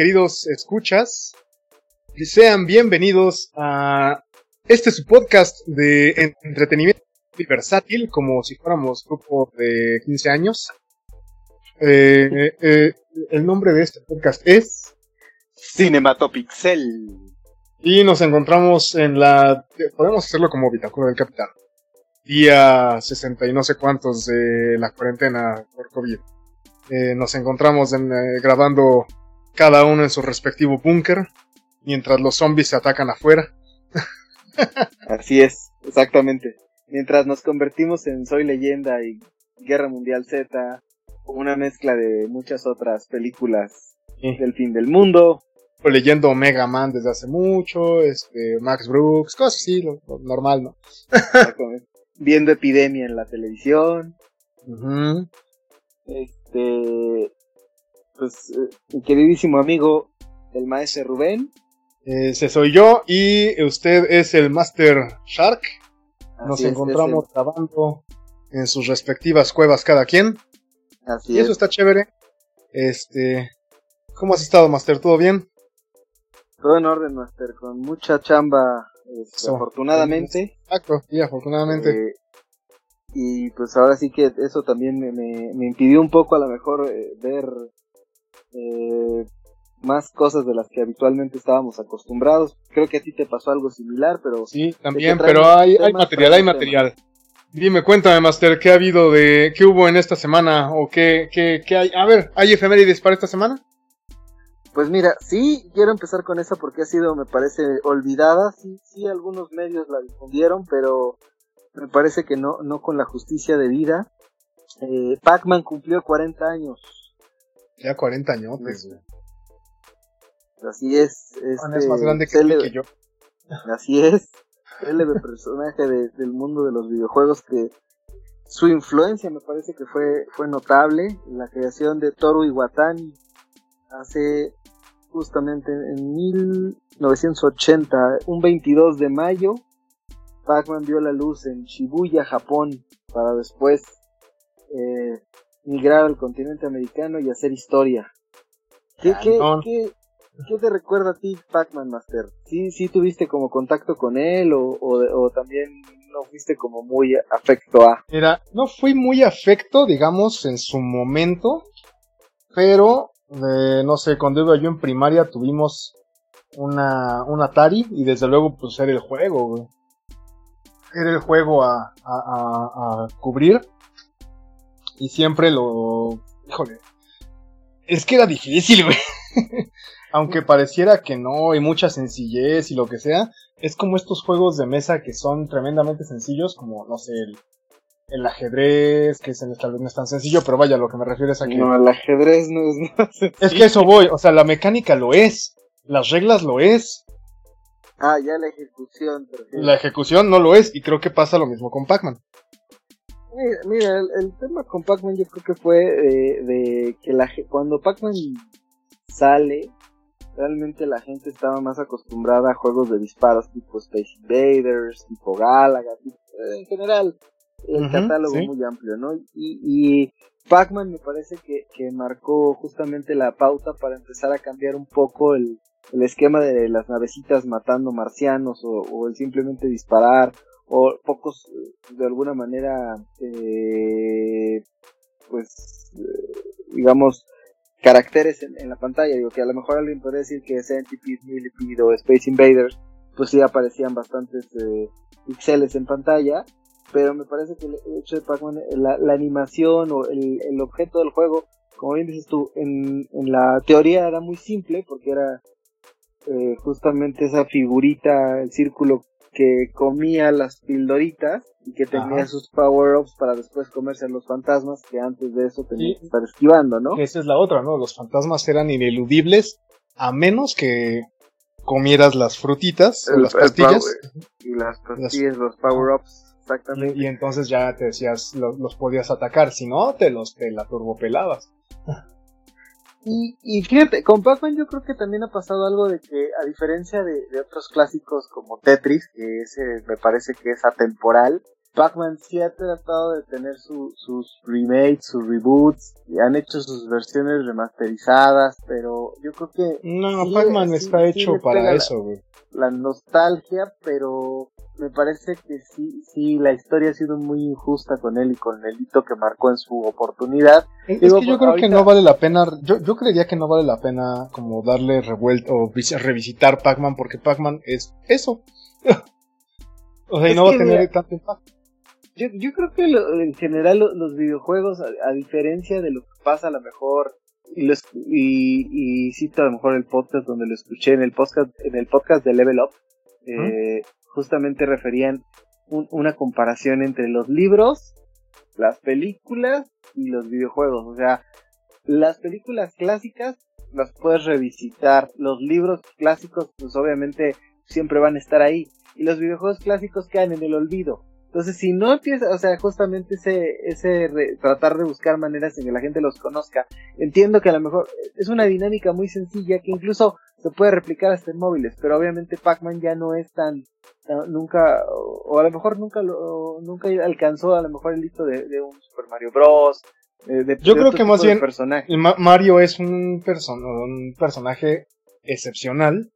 queridos escuchas. Y sean bienvenidos a este su podcast de entretenimiento versátil, como si fuéramos grupo de 15 años. Eh, eh, el nombre de este podcast es Cinematopixel. Y nos encontramos en la. Podemos hacerlo como Bitácora del Capitán. Día 60 y no sé cuántos de la cuarentena por COVID. Eh, nos encontramos en, grabando cada uno en su respectivo búnker, mientras los zombies se atacan afuera. Así es, exactamente. Mientras nos convertimos en Soy Leyenda y Guerra Mundial Z, una mezcla de muchas otras películas del fin del mundo. leyendo Omega Man desde hace mucho, este, Max Brooks, cosas así, lo, normal, ¿no? Viendo Epidemia en la televisión. Este, pues, eh, mi queridísimo amigo, el maestro Rubén. Ese soy yo y usted es el Master Shark. Nos encontramos grabando en sus respectivas cuevas cada quien. Así y eso está chévere. Este, ¿cómo has estado, Master? ¿Todo bien? Todo en orden, Master, con mucha chamba, este, afortunadamente. Exacto, sí, afortunadamente. Eh, y pues ahora sí que eso también me, me, impidió un poco a lo mejor eh, ver eh, más cosas de las que habitualmente estábamos acostumbrados. Creo que a ti te pasó algo similar, pero... Sí, también, pero hay, hay material, hay material. Dime, cuéntame, Master, ¿qué ha habido de, qué hubo en esta semana o qué, qué, qué hay? A ver, ¿hay efemérides para esta semana? Pues mira, sí, quiero empezar con esa porque ha sido, me parece, olvidada. Sí, sí, algunos medios la difundieron, pero me parece que no, no con la justicia de vida. Eh, Pac-Man cumplió 40 años. Ya 40 años, Así es. Este, es más grande que, yo. Así es. Célebre personaje del mundo de los videojuegos que su influencia me parece que fue, fue notable. La creación de Toru Iwatani hace justamente en 1980, un 22 de mayo, Pac-Man vio la luz en Shibuya, Japón, para después eh, migrar al continente americano y hacer historia. ¿Qué, qué, qué, ¿Qué te recuerda a ti Pac-Man Master? ¿Sí, ¿Sí tuviste como contacto con él o, o, también no fuiste como muy afecto a? Mira, no fui muy afecto, digamos, en su momento, pero, eh, no sé, cuando iba yo en primaria tuvimos una, un Atari y desde luego pues era el juego, güey. Era el juego a, a, a, a cubrir y siempre lo... Híjole. Es que era difícil, güey. aunque pareciera que no, hay mucha sencillez y lo que sea, es como estos juegos de mesa que son tremendamente sencillos, como, no sé, el, ajedrez, que es, tal vez no es tan sencillo, pero vaya, lo que me refiero es a que... No, el ajedrez no es nada sencillo. Es que eso voy, o sea, la mecánica lo es, las reglas lo es. Ah, ya la ejecución. La ejecución no lo es, y creo que pasa lo mismo con Pac-Man. Mira, el, tema con Pac-Man yo creo que fue de, de que la, cuando Pac-Man sale, realmente la gente estaba más acostumbrada a juegos de disparos tipo Space Invaders, tipo Galaga, eh, en general el catálogo muy amplio, ¿no? Y, y Pac-Man me parece que, que, marcó justamente la pauta para empezar a cambiar un poco el, el esquema de las navecitas matando marcianos o, o, el simplemente disparar o pocos de alguna manera eh, pues eh, digamos caracteres en, la pantalla. Digo que a lo mejor alguien podría decir que Centipede, Millipede o Space Invaders, pues sí aparecían bastantes eh, píxeles en pantalla. Pero me parece que el hecho de Pac-Man, la, animación o el, el, objeto del juego, como bien dices tú, en, en la teoría era muy simple porque era eh, justamente esa figurita, el círculo que comía las pildoritas y que tenía sus power-ups para después comerse a los fantasmas que antes de eso tenía que estar esquivando, ¿no? Esa es la otra, ¿no? Los fantasmas eran ineludibles a menos que comieras las frutitas, las pastillas. y las pastillas, los power-ups, exactamente. Y, entonces ya te decías, los, podías atacar, si no, te los te la turbopelabas. Y, y fíjate, con Pac-Man yo creo que también ha pasado algo de que, a diferencia de, otros clásicos como Tetris, que ese me parece que es atemporal, Pac-Man sí ha tratado de tener su, sus remakes, sus reboots, y han hecho sus versiones remasterizadas, pero yo creo que... No, Pac-Man está hecho para eso, güey. La, nostalgia, pero me parece que sí, sí, la historia ha sido muy injusta con él y con el hito que marcó en su oportunidad. Es, que yo creo que no vale la pena, yo, yo creería que no vale la pena como darle revuelta o revisitar Pac-Man porque Pac-Man es eso. o sea, y no va a tener tanto impacto. Yo, yo creo que en general los videojuegos, a, diferencia de lo que pasa a lo mejor, y, los, y, y, cito a lo mejor el podcast donde lo escuché, en el podcast, en el podcast de Level Up, eh, justamente referían una comparación entre los libros, las películas y los videojuegos. O sea, las películas clásicas las puedes revisitar, los libros clásicos pues obviamente siempre van a estar ahí y los videojuegos clásicos quedan en el olvido. Entonces, si no empieza, o sea, justamente ese, ese tratar de buscar maneras en que la gente los conozca, entiendo que a lo mejor es una dinámica muy sencilla que incluso se puede replicar hasta en móviles, pero obviamente Pac-Man ya no es tan, nunca, o a lo mejor nunca lo, nunca alcanzó a lo mejor el listo de, de un Super Mario Bros. De, Yo creo que más bien Mario es un, un personaje excepcional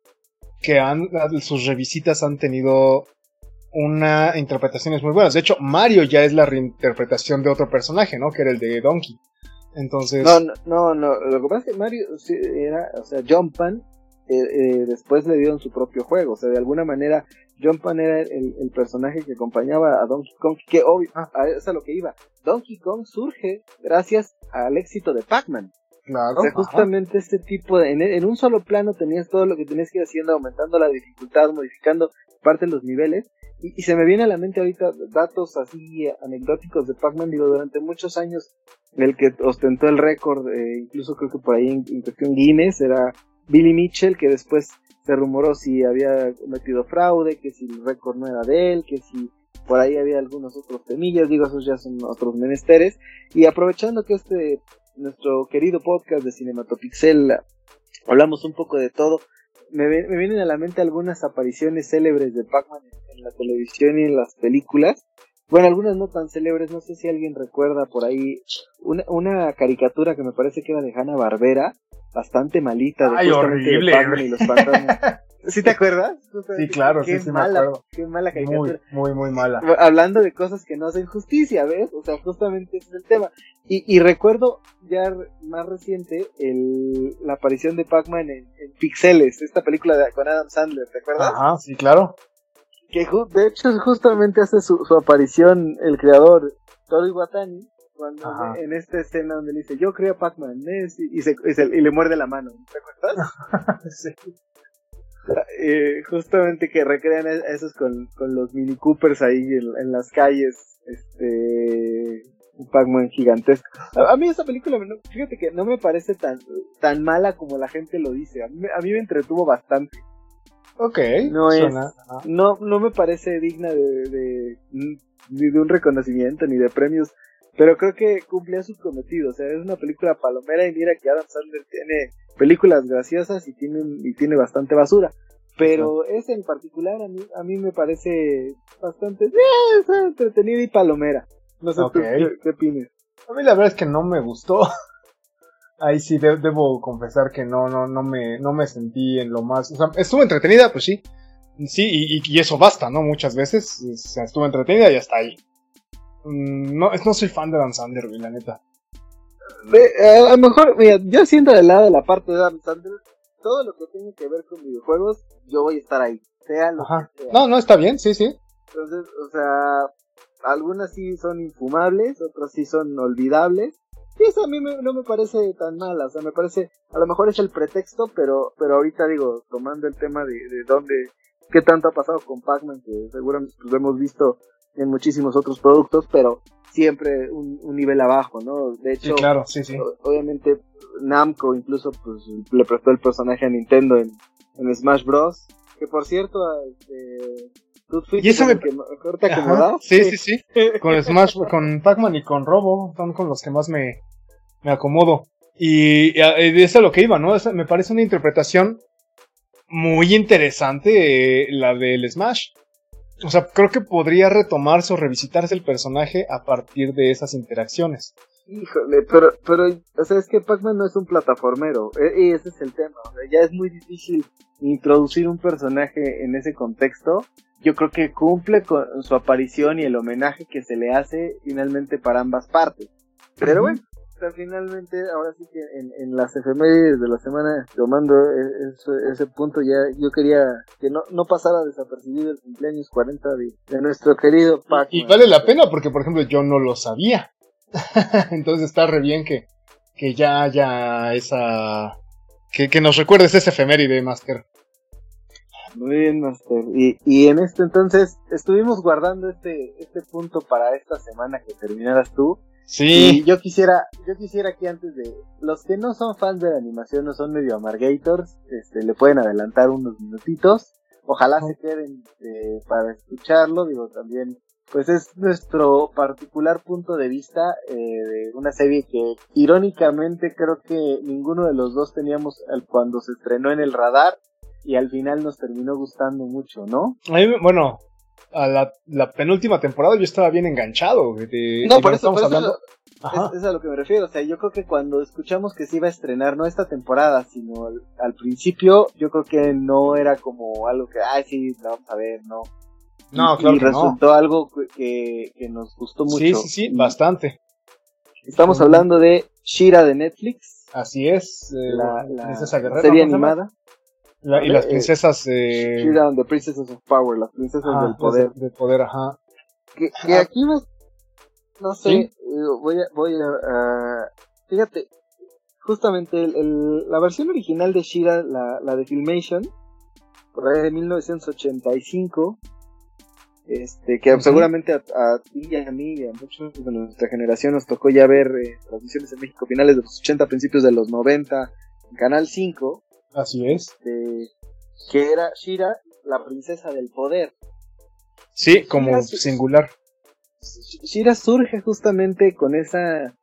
que han, sus revisitas han tenido una interpretaciones muy buenas. De hecho, Mario ya es la reinterpretación de otro personaje, ¿no? Que era el de Donkey. Entonces. No, no, no. Lo que pasa es que Mario era, o sea, Jumpman eh, eh, después le dieron su propio juego. O sea, de alguna manera, Jumpman era el, personaje que acompañaba a Donkey Kong. Que obvio, ah. es a lo que iba. Donkey Kong surge gracias al éxito de Pac-Man. Claro. O sea, justamente este tipo de. En, en, un solo plano tenías todo lo que tenías que ir haciendo, aumentando la dificultad, modificando parte de los niveles. Y, se me viene a la mente ahorita datos así anecdóticos de Pac-Man, digo, durante muchos años el que ostentó el récord, eh, incluso creo que por ahí en, cuestión Guinness, era Billy Mitchell, que después se rumoró si había cometido fraude, que si el récord no era de él, que si por ahí había algunos otros temillas, digo, esos ya son otros menesteres. Y aprovechando que este, nuestro querido podcast de Cinematopixel, hablamos un poco de todo, me, me, vienen a la mente algunas apariciones célebres de Pac-Man en, la televisión y en las películas. Bueno, algunas no tan célebres, no sé si alguien recuerda por ahí una, una caricatura que me parece que era de Hanna Barbera, bastante malita. De Ay, horrible. Pac-Man y los ¿Sí te acuerdas? Sí, claro, qué sí, mala, me acuerdo. Qué mala caricatura. Muy, muy, muy mala. Hablando de cosas que no hacen justicia, ¿ves? O sea, justamente ese es el tema. Y, y recuerdo ya más reciente el, la aparición de Pac-Man en, en, Pixeles, esta película de, con Adam Sandler, ¿te acuerdas? Ajá, sí, claro. Que de hecho justamente hace su, su aparición el creador Toru Iwatani cuando en esta escena donde le dice yo creo a Pac-Man y, y, se, y, le muerde la mano, ¿te acuerdas? sí. Eh, justamente que recrean esos con, con los Mini Coopers ahí en, las calles, este, un Pac-Man gigantesco. A, mí esa película, fíjate que no me parece tan, tan mala como la gente lo dice, a mí, a mí me entretuvo bastante. Ok, no es, no, no me parece digna de, de, ni de un reconocimiento ni de premios, pero creo que cumplía su cometido, o sea, es una película palomera y mira que Adam Sandler tiene películas graciosas y tiene, y tiene bastante basura. Pero ese en particular a mí, a mí me parece bastante eh, entretenido y palomera. No sé qué, opinas. A mí la verdad es que no me gustó. Ahí sí debo confesar que no, no, no me, no me sentí en lo más. O sea, estuvo entretenida, pues sí. Sí, y, y eso basta, ¿no? Muchas veces. O sea, estuvo entretenida y hasta ahí. Mm, no, no soy fan de Dan Sander, la neta. A lo mejor, mira, yo siento del lado de la parte de Dan Sander, todo lo que tiene que ver con videojuegos, yo voy a estar ahí. Sea lo que sea. No, no, está bien, sí, sí. Entonces, o sea, algunas sí son infumables, otras sí son olvidables. Y eso a mí no me parece tan mala, o sea, me parece, a lo mejor es el pretexto, pero, pero ahorita digo, tomando el tema de, de dónde, qué tanto ha pasado con Pac-Man, que seguramente lo hemos visto en muchísimos otros productos, pero siempre un, nivel abajo, ¿no? De hecho, claro, sí, sí. obviamente Namco incluso pues le prestó el personaje a Nintendo en, en Smash Bros. Que por cierto, este, tú fuiste ¿Y eso me... que te Sí, sí, sí. con Smash, con Pac-Man y con Robo son con los que más me, me acomodo. Y, de eso es lo que iba, ¿no? me parece una interpretación muy interesante eh, la del Smash. O sea, creo que podría retomarse o revisitarse el personaje a partir de esas interacciones. Híjole, pero, pero, o sea, es que Pac-Man no es un plataformero, e, y ese es el tema, o sea, ya es muy difícil introducir un personaje en ese contexto. Yo creo que cumple con su aparición y el homenaje que se le hace finalmente para ambas partes. Pero bueno, finalmente, ahora sí que en, en las efemérides de la semana, tomando e, ese, ese, punto, ya yo quería que no, no pasara desapercibido el cumpleaños 40 de, nuestro querido Pac. Y, vale la pena porque, por ejemplo, yo no lo sabía. Entonces está re bien que, que ya haya esa... Que, que nos recuerdes ese efeméride, Master. Muy bien, Master. Y, y en este entonces estuvimos guardando este, este punto para esta semana que terminaras tú. Sí. yo quisiera, yo quisiera que antes de los que no son fans de la animación, no son medio amargators, este, le pueden adelantar unos minutitos. Ojalá se queden eh, para escucharlo. Digo, también, pues es nuestro particular punto de vista eh, de una serie que, irónicamente, creo que ninguno de los dos teníamos cuando se estrenó en el radar y al final nos terminó gustando mucho, ¿no? bueno, a la, la, penúltima temporada yo estaba bien enganchado. De, no, por eso, estamos hablando. Es, a lo que me refiero. O sea, yo creo que cuando escuchamos que se iba a estrenar, no esta temporada, sino al, principio, yo creo que no era como algo que, ay, sí, vamos a ver, no. No, claro. Y resultó algo que, que, nos gustó mucho. Sí, sí, sí, bastante. Estamos hablando de Shira de Netflix. Así es, eh, la, la serie animada y las princesas. Eh... Shira the Princesses of Power, las princesas del poder. Del poder, ajá. Que, que aquí me. No sé, eh, voy a. Voy a fíjate, justamente el, el, la versión original de Shira, la, la de Filmation, por ahí de 1985, este, que seguramente a, a, ti y a mí y a muchos de nuestra generación nos tocó ya ver eh, transmisiones en México finales de los 80, principios de los 90, en Canal 5. Así es. Este, que era Shira, la princesa del poder. Sí, como singular. Shira surge justamente con esa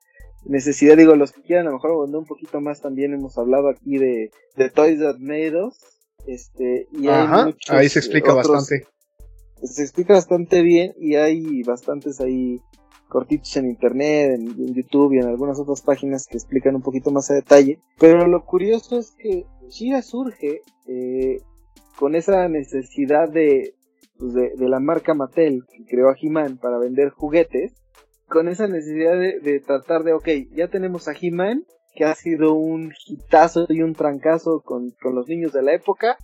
necesidad, digo, los que quieran a lo mejor abundar un poquito más también hemos hablado aquí de, de Toys That Made Us, este, y hay ahí se explica bastante. Se explica bastante bien y hay bastantes ahí cortitos en internet, en, YouTube y en algunas otras páginas que explican un poquito más a detalle. Pero lo curioso es que Shira surge eh, con esa necesidad pues, de, de, la marca Mattel que creó a He-Man para vender juguetes, con esa necesidad de, tratar de, ok, ya tenemos a He-Man, que ha sido un hitazo y un trancazo con, con, los niños de la época,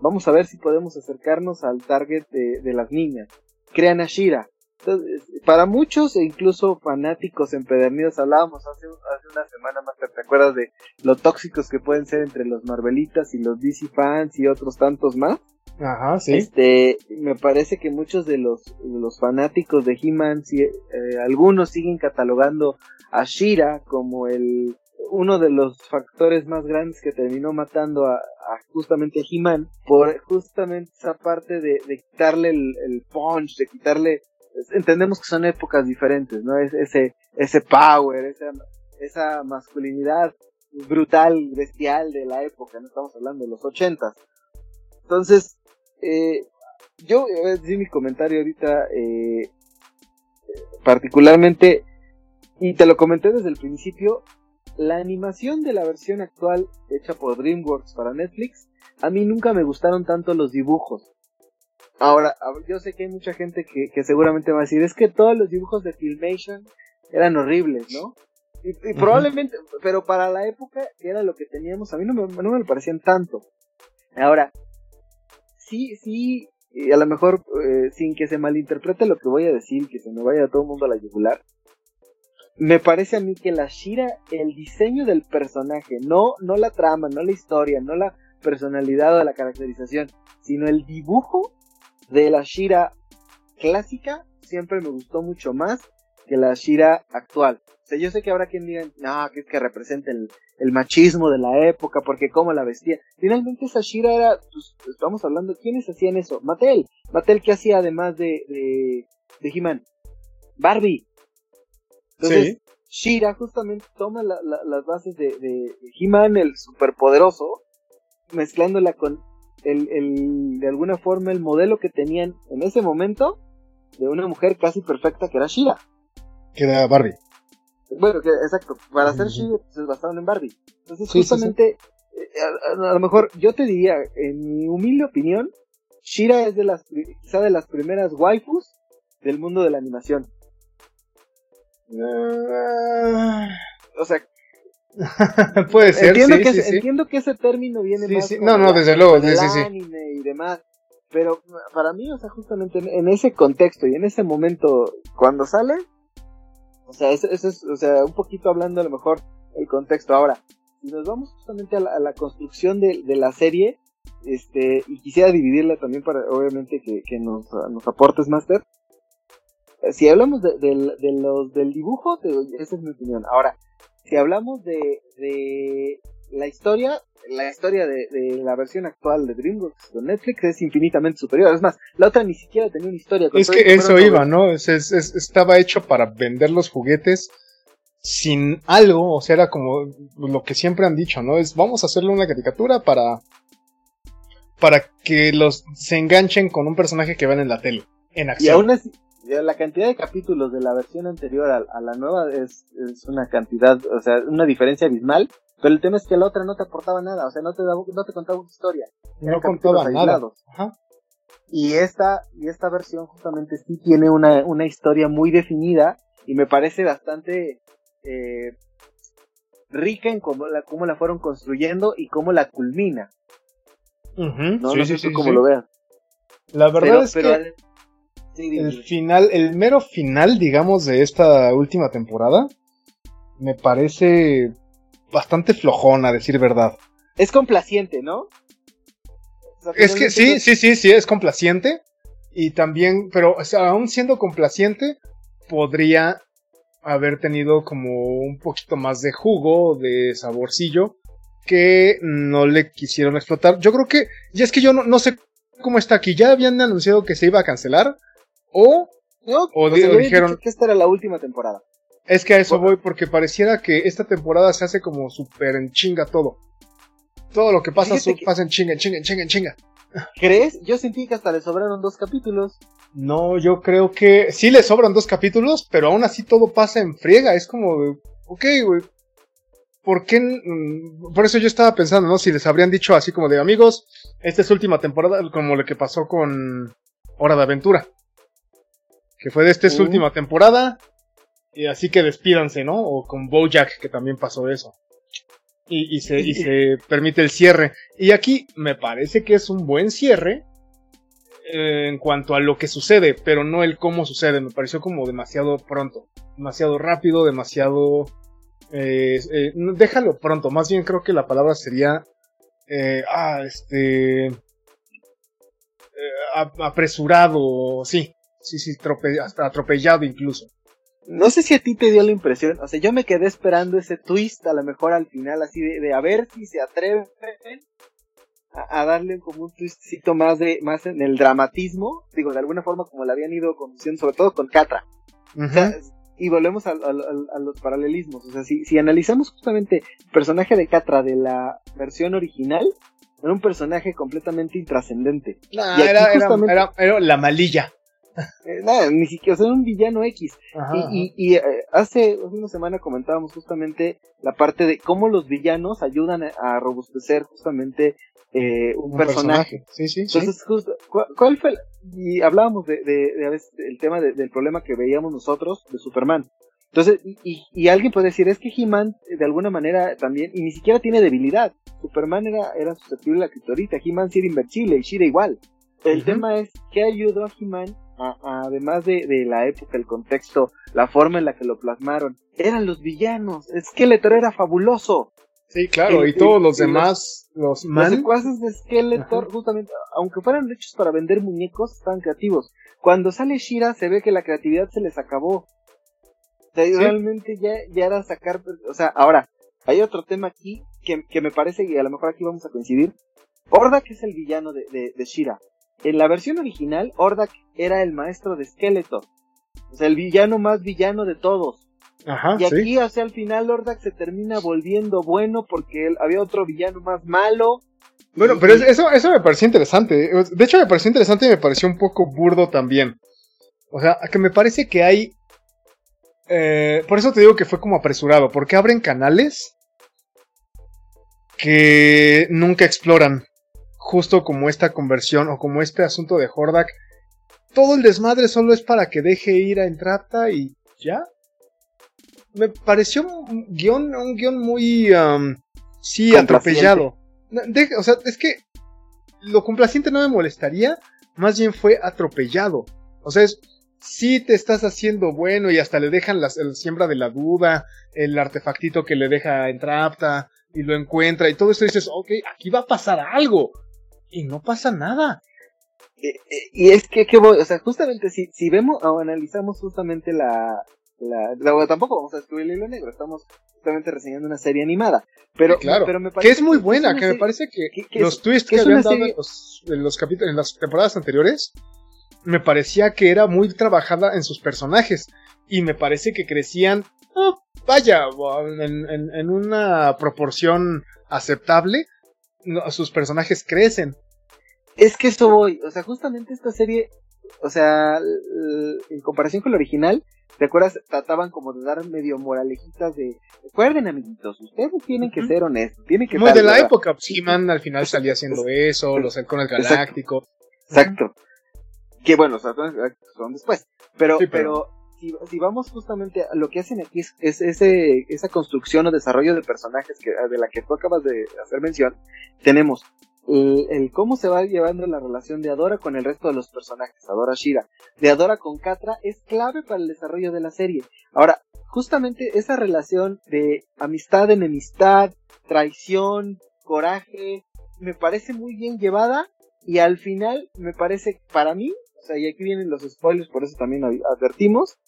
vamos a ver si podemos acercarnos al target de, de las niñas. Crean a Shira, para muchos e incluso fanáticos empedernidos, hablábamos hace, hace una semana más, ¿te acuerdas de lo tóxicos que pueden ser entre los Marvelitas y los DC fans y otros tantos más? Ajá, sí. Este, me parece que muchos de los, los fanáticos de He-Man, eh, algunos siguen catalogando a Shira como el uno de los factores más grandes que terminó matando a, justamente a He-Man por justamente esa parte de, quitarle el, el punch, de quitarle entendemos que son épocas diferentes, ¿no? Es ese, ese power, esa, esa masculinidad brutal, bestial de la época, no estamos hablando de los ochentas. Entonces, eh, yo voy a decir mi comentario ahorita, eh, particularmente, y te lo comenté desde el principio, la animación de la versión actual hecha por DreamWorks para Netflix, a mí nunca me gustaron tanto los dibujos. Ahora, yo sé que hay mucha gente que, que, seguramente va a decir, es que todos los dibujos de Filmation eran horribles, ¿no? Y, probablemente, pero para la época era lo que teníamos, a mí no me, no me parecían tanto. Ahora, sí, sí, y a lo mejor eh, sin que se malinterprete lo que voy a decir, que se me vaya todo el mundo a la yugular, me parece a mí que la Shira, el diseño del personaje, no, no la trama, no la historia, no la personalidad o la caracterización, sino el dibujo de la Shira clásica siempre me gustó mucho más que la Shira actual. O sea, yo sé que habrá quien diga, no, que es que representa el, machismo de la época, porque cómo la vestía. Finalmente esa Shira era, pues, estamos hablando, ¿quiénes hacían eso? Mattel. Mattel que hacía además de, de, de He-Man. Barbie. Entonces, Shira justamente toma las bases de, de He-Man, el superpoderoso, mezclándola con el, el, de alguna forma el modelo que tenían en ese momento de una mujer casi perfecta que era Shira. Que era Barbie. Bueno, que, exacto, para hacer Shira pues, se basaron en Barbie. Entonces, justamente, eh, A, lo mejor yo te diría, en mi humilde opinión, Shira es de las, quizá de las primeras waifus del mundo de la animación. Ah. o sea, puede ser. Entiendo, que, entiendo que ese término viene más no, no, desde luego, del anime y demás. Pero para mí, o sea, justamente en, ese contexto y en ese momento, cuando sale, o sea, eso, es, o sea, un poquito hablando a lo mejor el contexto. Ahora, si nos vamos justamente a la, construcción de, la serie, este, y quisiera dividirla también para, obviamente, que, que nos, nos aportes, Master. Si hablamos de, los del dibujo, esa es mi opinión. Ahora, si hablamos de, de la historia, la historia de, la versión actual de DreamWorks con Netflix es infinitamente superior. Es más, la otra ni siquiera tenía una historia. Es que eso iba, ¿no? estaba hecho para vender los juguetes sin algo, o sea, era como lo que siempre han dicho, ¿no? Es vamos a hacerle una caricatura para para que los se enganchen con un personaje que ven en la tele, en acción. Y aún así, la cantidad de capítulos de la versión anterior a, la nueva es, es, una cantidad, o sea, una diferencia abismal. Pero el tema es que la otra no te aportaba nada, o sea, no te, no te contaba una historia. No contaba nada. Y esta, y esta versión justamente sí tiene una, una historia muy definida y me parece bastante eh, rica en cómo la, cómo la fueron construyendo y cómo la culmina. no, sí, sé sí, cómo lo veas. La verdad es que el final, el mero final, digamos, de esta última temporada, me parece bastante flojón, a decir verdad. Es complaciente, ¿no? es que sí, sí, sí, sí, es complaciente. Y también, pero aún siendo complaciente, podría haber tenido como un poquito más de jugo, de saborcillo, que no le quisieron explotar. Yo creo que, ya es que yo no, no sé cómo está aquí, ya habían anunciado que se iba a cancelar, o, no, o, dijeron que esta era la última temporada. Es que a eso voy porque pareciera que esta temporada se hace como súper en chinga todo. Todo lo que pasa pasa en chinga, en chinga, en chinga, en chinga. ¿Crees? Yo sentí que hasta le sobraron dos capítulos. No, yo creo que sí le sobran dos capítulos, pero aún así todo pasa en friega. Es como, ok, güey. ¿Por qué? Por eso yo estaba pensando, ¿no? Si les habrían dicho así como de amigos, esta es última temporada, como lo que pasó con Hora de Aventura que fue de esta uh. última temporada. Y así que despídanse, ¿no? O con Bojack, que también pasó eso. Y, se, y se permite el cierre. Y aquí me parece que es un buen cierre eh, en cuanto a lo que sucede, pero no el cómo sucede. Me pareció como demasiado pronto, demasiado rápido, demasiado... Eh, eh, déjalo pronto, más bien creo que la palabra sería... ah, este... apresurado, sí, sí, sí, hasta atropellado incluso. No sé si a ti te dio la impresión, o sea, yo me quedé esperando ese twist a lo mejor al final, así de, a ver si se atreven a, darle como un twistcito más de más en el dramatismo, digo, de alguna forma como la habían ido conduciendo, sobre todo con Catra. y volvemos a, los paralelismos, o sea, si, si analizamos justamente el personaje de Catra de la versión original, era un personaje completamente intrascendente. era, era, la malilla. Eh, nada, ni siquiera, o sea, un villano X. y, y, eh, hace una semana comentábamos justamente la parte de cómo los villanos ayudan a, robustecer justamente eh, un, personaje. Sí, sí, Entonces, ¿cuál, fue? y hablábamos de, de, a veces el tema del problema que veíamos nosotros de Superman. Entonces, y, y alguien puede decir, es que He-Man de alguna manera también, y ni siquiera tiene debilidad. Superman era, era susceptible a la criptorita, He-Man sí era invencible y Shira igual. El tema es, ¿qué ayudó a He-Man además de, de, la época, el contexto, la forma en la que lo plasmaron, eran los villanos. Skeletor era fabuloso. Sí, claro, y todos los demás, los, los secuaces de Skeletor, justamente, aunque fueran hechos para vender muñecos, estaban creativos. Cuando sale Shira, se ve que la creatividad se les acabó. realmente ya, ya era sacar, o sea, ahora, hay otro tema aquí que, que me parece, que a lo mejor aquí vamos a coincidir. que es el villano de, de, de Shira. En la versión original, Ordak era el maestro de Skeletor. O sea, el villano más villano de todos. Ajá, y aquí, hacia el final, Ordak se termina volviendo bueno porque él, había otro villano más malo. Bueno, pero eso, eso me pareció interesante. De hecho, me pareció interesante y me pareció un poco burdo también. O sea, que me parece que hay. Eh, por eso te digo que fue como apresurado. Porque abren canales que nunca exploran. Justo como esta conversión o como este asunto de Hordak. Todo el desmadre solo es para que deje ir a Entrapta y ya. Me pareció un guion, un guion muy. sí, atropellado. o sea, es que lo complaciente no me molestaría. Más bien fue atropellado. O sea, es, sí te estás haciendo bueno y hasta le dejan la siembra de la duda, el artefactito que le deja Entrapta y lo encuentra y todo eso dices, ok, aquí va a pasar algo. Y no pasa nada. Eh, eh, y es que, que voy, o sea, justamente si, si vemos o analizamos justamente la, la, tampoco vamos a descubrir el hilo negro, estamos justamente reseñando una serie animada. Pero, claro, pero me parece que es muy buena, que, me parece que, los twists que, habían dado en, los, en, los capítulos, en las temporadas anteriores, me parecía que era muy trabajada en sus personajes. Y me parece que crecían, oh, vaya, en, en, una proporción aceptable. Sus personajes crecen. Es que eso voy, o sea, justamente esta serie, o sea, en comparación con la original, ¿te acuerdas? Trataban como de dar medio moralejitas de, recuerden amiguitos, ustedes tienen que ser honestos, tienen que Muy de la época, pues, He-Man al final salía haciendo eso, los halcones galácticos. Exacto. Que bueno, son después. Pero, pero, si, vamos justamente a lo que hacen aquí es, ese, esa construcción o desarrollo de personajes que, de la que tú acabas de hacer mención, tenemos el, cómo se va llevando la relación de Adora con el resto de los personajes, Adora Shira, de Adora con Katra, es clave para el desarrollo de la serie. Ahora, justamente esa relación de amistad, enemistad, traición, coraje, me parece muy bien llevada y al final me parece, para mí, o sea, y aquí vienen los spoilers, por eso también advertimos.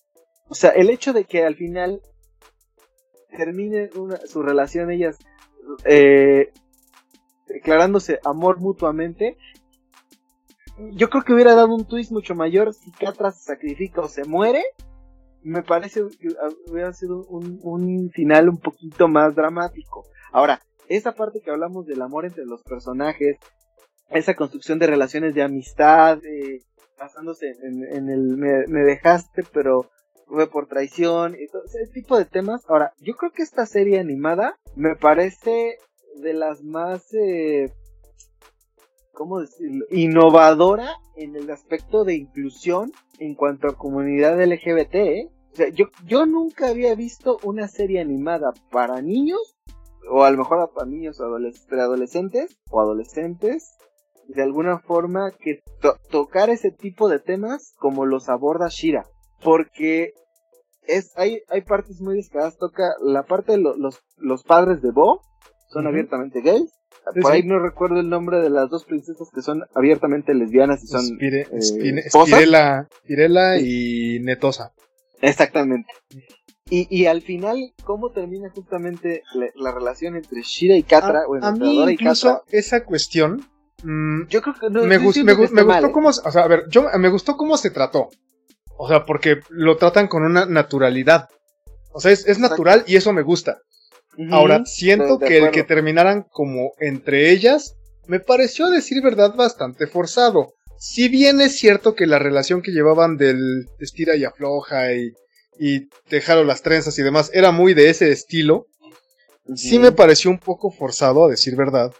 O sea, el hecho de que al final termine su relación ellas eh, declarándose amor mutuamente, yo creo que hubiera dado un twist mucho mayor si Catra se sacrifica o se muere. Me parece que hubiera sido un, un final un poquito más dramático. Ahora, esa parte que hablamos del amor entre los personajes, esa construcción de relaciones de amistad, basándose en, el me, dejaste, pero fue por traición y todo ese tipo de temas. Ahora, yo creo que esta serie animada me parece de las más, eh, ¿cómo decirlo? Innovadora en el aspecto de inclusión en cuanto a comunidad LGBT. ¿eh? O sea, yo, yo nunca había visto una serie animada para niños, o a lo mejor para niños adolescentes o adolescentes, de alguna forma que tocar ese tipo de temas como los aborda Shira. Porque es, hay, hay partes muy descaradas. Toca la parte de los, los padres de Bo son abiertamente gays. Por ahí no recuerdo el nombre de las dos princesas que son abiertamente lesbianas y son Spire, eh, y Netosa. Exactamente. Y, y al final, ¿cómo termina justamente la, relación entre Shira y Katra? A, mí incluso esa cuestión Mm, yo creo que me, gustó cómo, o sea, a ver, yo me gustó cómo se trató. O sea, porque lo tratan con una naturalidad. O sea, es, natural y eso me gusta. Ahora, siento que el que terminaran como entre ellas, me pareció a decir verdad bastante forzado. Si bien es cierto que la relación que llevaban del estira y afloja y, y dejaron las trenzas y demás era muy de ese estilo, sí me pareció un poco forzado a decir verdad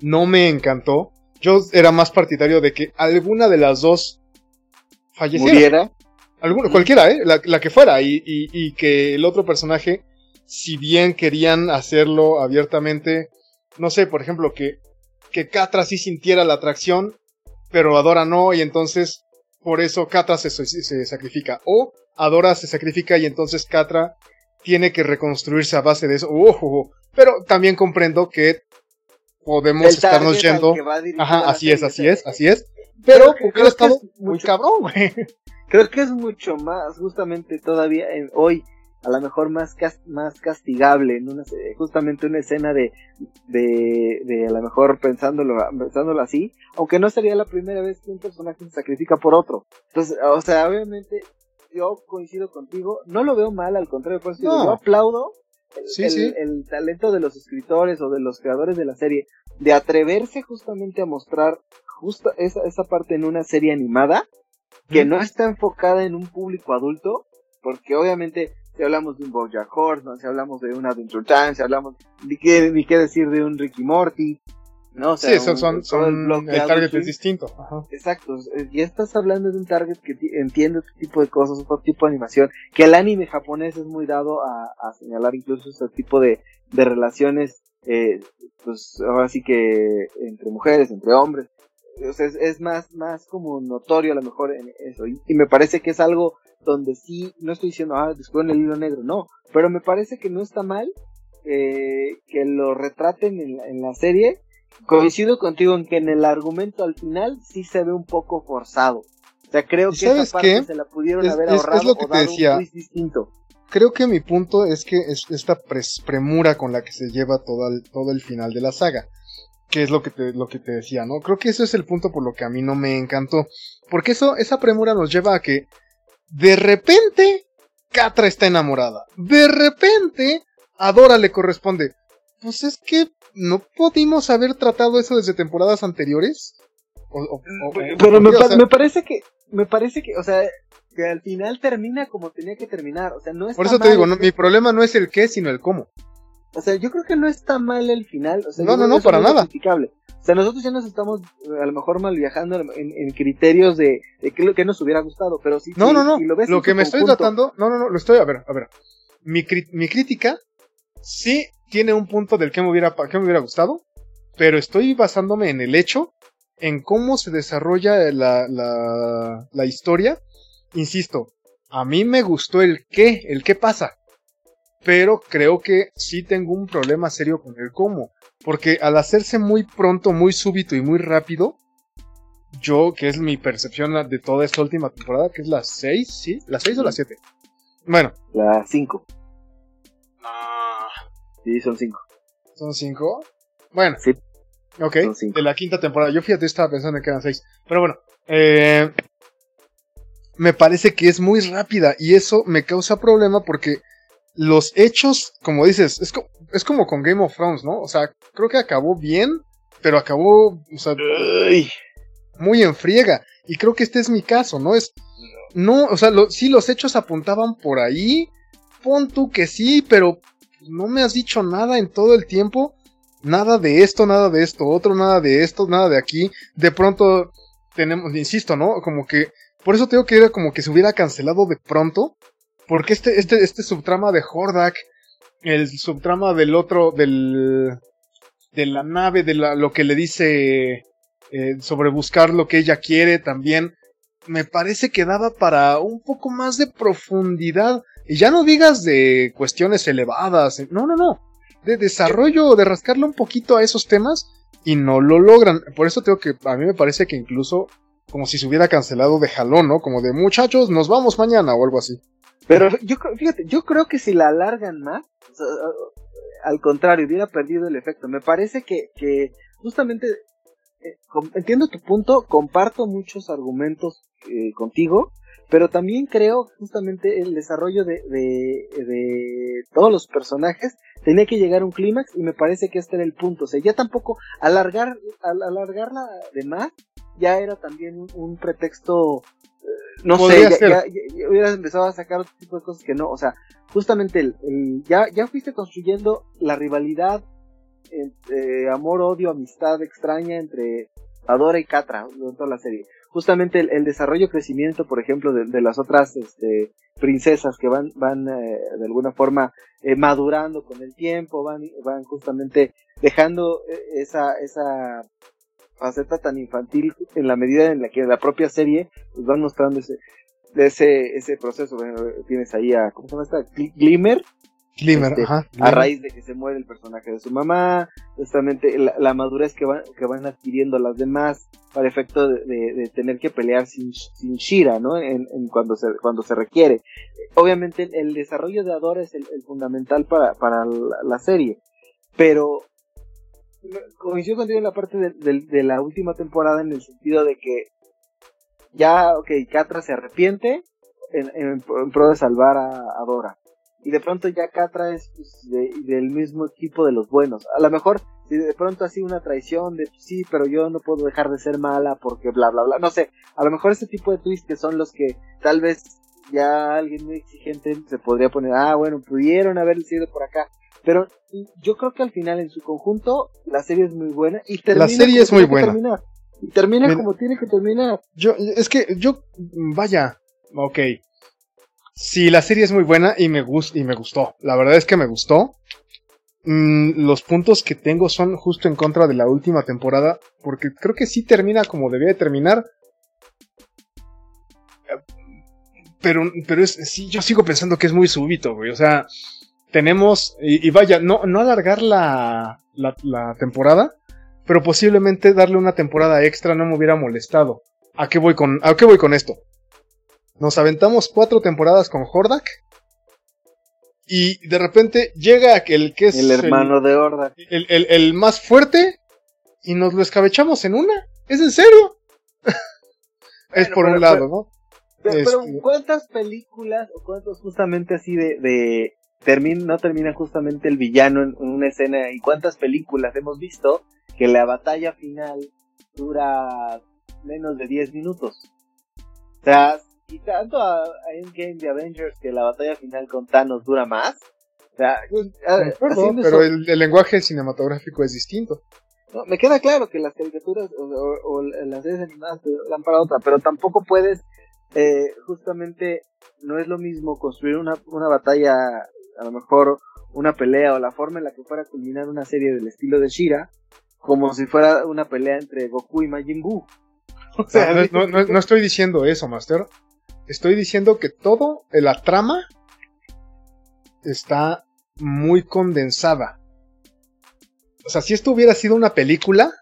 no me encantó. Yo era más partidario de que alguna de las dos falleciera. Alguna, cualquiera, ¿eh? La, que fuera. Y, y, que el otro personaje, si bien querían hacerlo abiertamente, no sé, por ejemplo, que, que Catra sí sintiera la atracción, pero Adora no, y entonces por eso Catra se, se sacrifica. O Adora se sacrifica y entonces Catra tiene que reconstruirse a base de eso. pero también comprendo que podemos estarnos yendo. Ajá, así es, así es, así es. Pero creo, ha estado muy cabrón, güey. Creo que es mucho más, justamente todavía en, hoy, a lo mejor más, más castigable, en una, justamente una escena de, de, de a lo mejor pensándolo, pensándolo así, aunque no sería la primera vez que un personaje se sacrifica por otro. Entonces, o sea, obviamente, yo coincido contigo, no lo veo mal, al contrario, por eso yo aplaudo el, talento de los escritores o de los creadores de la serie de atreverse justamente a mostrar justo esa, esa parte en una serie animada que no está enfocada en un público adulto, porque obviamente si hablamos de un Bojack Horseman, si hablamos de un Adventure Time, si hablamos, ni qué, ni qué decir de un Ricky Morty, ¿no? sí, son, son, el, target es distinto. Exacto, ya estás hablando de un target que entiende otro tipo de cosas, otro tipo de animación, que el anime japonés es muy dado a, señalar incluso ese tipo de, de relaciones, eh, pues ahora sí que entre mujeres, entre hombres, o sea, es, más, más como notorio a lo mejor en eso. Y, me parece que es algo donde sí, no estoy diciendo, ah, descubren el hilo negro, no, pero me parece que no está mal eh, que lo retraten en la, en la serie. Coincido contigo en que en el argumento al final sí se ve un poco forzado. O sea, creo que esa parte se la pudieron haber ahorrado es lo que te decía. distinto. Creo que mi punto es que es esta premura con la que se lleva todo el, todo el final de la saga que es lo que te, lo que te decía, ¿no? Creo que ese es el punto por lo que a mí no me encantó. Porque eso, esa premura nos lleva a que de repente Catra está enamorada. De repente Adora le corresponde. Pues es que no pudimos haber tratado eso desde temporadas anteriores. Pero me, me, parece que, me parece que, o sea, que al final termina como tenía que terminar. O sea, no es Por eso te digo, mi problema no es el qué, sino el cómo. O sea, yo creo que no está mal el final. O sea, no, no, no, para nada. O sea, nosotros ya nos estamos a lo mejor mal viajando en, criterios de, de qué, que nos hubiera gustado, pero sí. No, no, no. lo, que me estoy tratando, no, no, no, lo estoy, a ver, a ver. Mi, mi crítica sí tiene un punto del que me hubiera, que me hubiera gustado, pero estoy basándome en el hecho, en cómo se desarrolla la, la, la historia. Insisto, a mí me gustó el qué, el qué pasa pero creo que sí tengo un problema serio con el cómo. Porque al hacerse muy pronto, muy súbito y muy rápido, yo, que es mi percepción de toda esta última temporada, que es la 6, ¿sí? ¿La 6 o la 7? Bueno. La 5. Ah. Sí, son 5. ¿Son 5? Bueno. Sí. Ok, de la quinta temporada. Yo fíjate, estaba pensando que eran 6. Pero bueno, eh, me parece que es muy rápida y eso me causa problema porque los hechos, como dices, es, es como con Game of Thrones, ¿no? O sea, creo que acabó bien, pero acabó, o sea, muy en friega. Y creo que este es mi caso, ¿no? Es, no, o sea, lo, sí, los hechos apuntaban por ahí. Pon tú que sí, pero no me has dicho nada en todo el tiempo. Nada de esto, nada de esto, otro, nada de esto, nada de aquí. De pronto tenemos, insisto, ¿no? Como que, por eso tengo que ir como que se hubiera cancelado de pronto porque este, este, este subtrama de Hordak, el subtrama del otro, del, de la nave, de la, lo que le dice eh, sobre buscar lo que ella quiere también, me parece que daba para un poco más de profundidad. Y ya no digas de cuestiones elevadas, no, no, no. De desarrollo, de rascarle un poquito a esos temas y no lo logran. Por eso tengo que, a mí me parece que incluso como si se hubiera cancelado de jalón, ¿no? Como de muchachos, nos vamos mañana o algo así. Pero yo, fíjate, yo creo que si la alargan más, al contrario, hubiera perdido el efecto. Me parece que, que justamente, eh, entiendo tu punto, comparto muchos argumentos eh, contigo, pero también creo justamente el desarrollo de, de, de, todos los personajes tenía que llegar a un clímax y me parece que este era el punto. O sea, ya tampoco alargar, al alargarla de más ya era también un pretexto no sé, ya, hubieras empezado a sacar otro tipo de cosas que no, o sea, justamente el, ya, ya fuiste construyendo la rivalidad, entre amor, odio, amistad extraña entre Adora y Catra en toda la serie. Justamente el, desarrollo, crecimiento, por ejemplo, de, las otras este, princesas que van, van eh, de alguna forma eh, madurando con el tiempo, van, van justamente dejando eh, esa, esa faceta tan infantil en la medida en la que la propia serie nos va mostrando ese ese ese proceso. Tienes ahí a cómo se llama esta Glimmer. Glimmer, este, ajá, a raíz de que se muere el personaje de su mamá justamente la, madurez que van que van adquiriendo las demás para efecto de, tener que pelear sin, sin Shira no en, cuando se cuando se requiere. Obviamente el, desarrollo de Adora es el, fundamental para para la serie pero coincido contigo en la parte de, la última temporada en el sentido de que ya, ok, Catra se arrepiente en, pro de salvar a, Dora. y de pronto ya Catra es pues, del mismo equipo de los buenos. A lo mejor si de pronto así una traición de sí, pero yo no puedo dejar de ser mala porque bla bla bla, no sé, a lo mejor ese tipo de twists que son los que tal vez ya alguien muy exigente se podría poner, ah, bueno, pudieron haber sido por acá, pero yo creo que al final en su conjunto la serie es muy buena y termina la serie es muy buena. Y termina como tiene que terminar. Yo es que yo vaya, ok, Sí, la serie es muy buena y me, y me gustó. La verdad es que me gustó. Mm, los puntos que tengo son justo en contra de la última temporada, porque creo que sí termina como debía de terminar. Pero, pero es, sí, yo sigo pensando que es muy súbito, güey. O sea, tenemos, y, vaya, no, no alargar la, la, la temporada, pero posiblemente darle una temporada extra no me hubiera molestado. ¿A qué voy con, a qué voy con esto? Nos aventamos cuatro temporadas con Hordak. Y de repente llega aquel que es. El hermano de Hordak. El, más fuerte. Y nos lo escabechamos en una. ¿Es en serio? es por un lado, ¿no? Pero, este, ¿cuántas películas o cuántos justamente así de, de no termina justamente el villano en, una escena y cuántas películas hemos visto que la batalla final dura menos de 10 minutos? O sea, y tanto a, Endgame de Avengers que la batalla final con Thanos dura más. O sea, pero el, lenguaje cinematográfico es distinto. me queda claro que las caricaturas o, las series animadas te dan para otra, pero tampoco puedes, eh, justamente, no es lo mismo construir una, una batalla, a lo mejor una pelea o la forma en la que fuera a culminar una serie del estilo de Shira, como si fuera una pelea entre Goku y Majin Buu. O sea, no, no, estoy diciendo eso, Master. Estoy diciendo que todo la trama está muy condensada. O sea, si esto hubiera sido una película,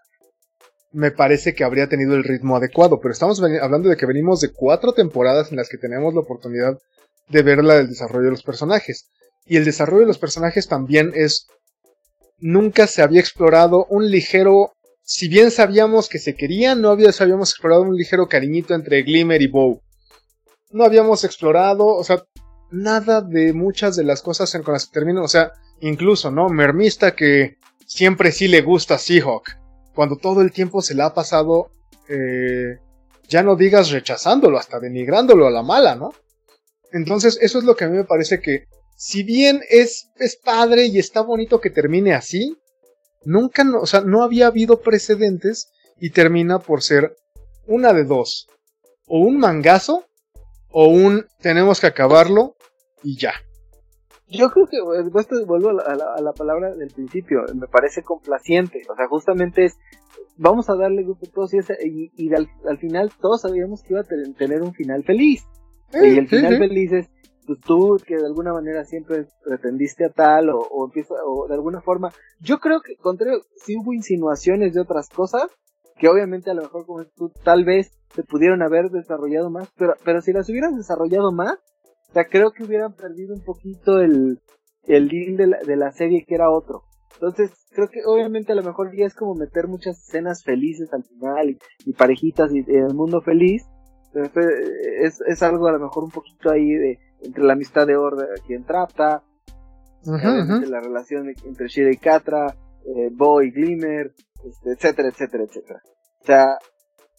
me parece que habría tenido el ritmo adecuado. Pero estamos hablando de que venimos de cuatro temporadas en las que tenemos la oportunidad de ver la del desarrollo de los personajes. Y el desarrollo de los personajes también es. Nunca se había explorado un ligero. Si bien sabíamos que se querían, no había, habíamos explorado un ligero cariñito entre Glimmer y Bow no habíamos explorado, o sea, nada de muchas de las cosas en con las que terminan, o sea, incluso, ¿no? Mermista que siempre sí le gusta a Seahawk, cuando todo el tiempo se la ha pasado, eh, ya no digas rechazándolo, hasta denigrándolo a la mala, ¿no? Entonces, eso es lo que a mí me parece que, si bien es, es padre y está bonito que termine así, nunca, o sea, no había habido precedentes y termina por ser una de dos. O un mangazo o un tenemos que acabarlo y ya. Yo creo que después te vuelvo a la, palabra del principio, me parece complaciente, o sea, justamente es, vamos a darle gusto a todos y, y, al, final todos sabíamos que iba a tener un final feliz. y el final feliz es, tú que de alguna manera siempre pretendiste a tal o, empieza, o de alguna forma, yo creo que contrario, si hubo insinuaciones de otras cosas, que obviamente a lo mejor como tú tal vez se pudieron haber desarrollado más, pero, pero si las hubieran desarrollado más, o sea, creo que hubieran perdido un poquito el, el de la, de la serie que era otro. Entonces, creo que obviamente a lo mejor ya es como meter muchas escenas felices al final y, parejitas y, el mundo feliz. Es, es algo a lo mejor un poquito ahí de entre la amistad de Orda quien trata, la relación entre Shira y Katra, eh, Bo y Glimmer, este, etcétera, etcétera, etcétera. O sea,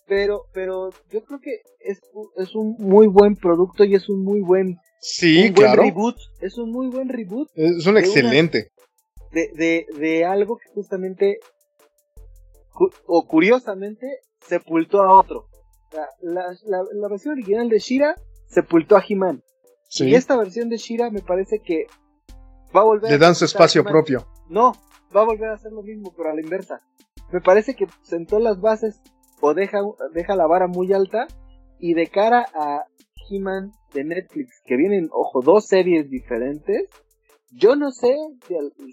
pero, pero yo creo que es, es un muy buen producto y es un muy buen, sí, reboot. Es un muy buen reboot. Es un excelente. de, de, de algo que justamente, o curiosamente, sepultó a otro. La, la, versión original de Shira sepultó a He-Man. Y esta versión de Shira me parece que va a volver. Le dan su espacio propio. No, va a volver a hacer lo mismo, pero a la inversa. Me parece que sentó las bases o deja, deja la vara muy alta y de cara a He-Man de Netflix, que vienen, ojo, dos series diferentes, yo no sé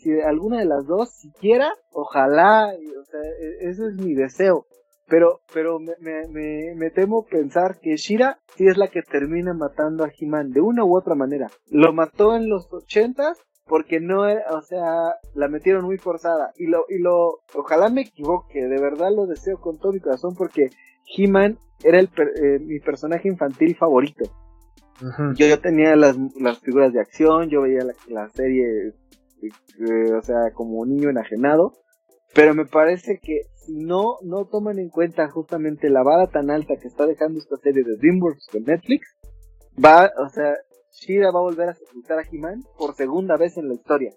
si, de alguna de las dos siquiera, ojalá, o sea, e, eso es mi deseo. Pero, pero me, me, me, temo pensar que Shira sí es la que termina matando a He-Man de una u otra manera. Lo mató en los ochentas porque no era, o sea, la metieron muy forzada. Y lo, y lo, ojalá me equivoque, de verdad lo deseo con todo mi corazón porque He-Man era el, eh, mi personaje infantil favorito. yo, yo tenía las, las figuras de acción, yo veía la, la serie, eh, o sea, como niño enajenado, pero me parece que si no, no toman en cuenta justamente la vara tan alta que está dejando esta serie de DreamWorks con Netflix, va, o sea, Shira va a volver a sepultar a He-Man por segunda vez en la historia.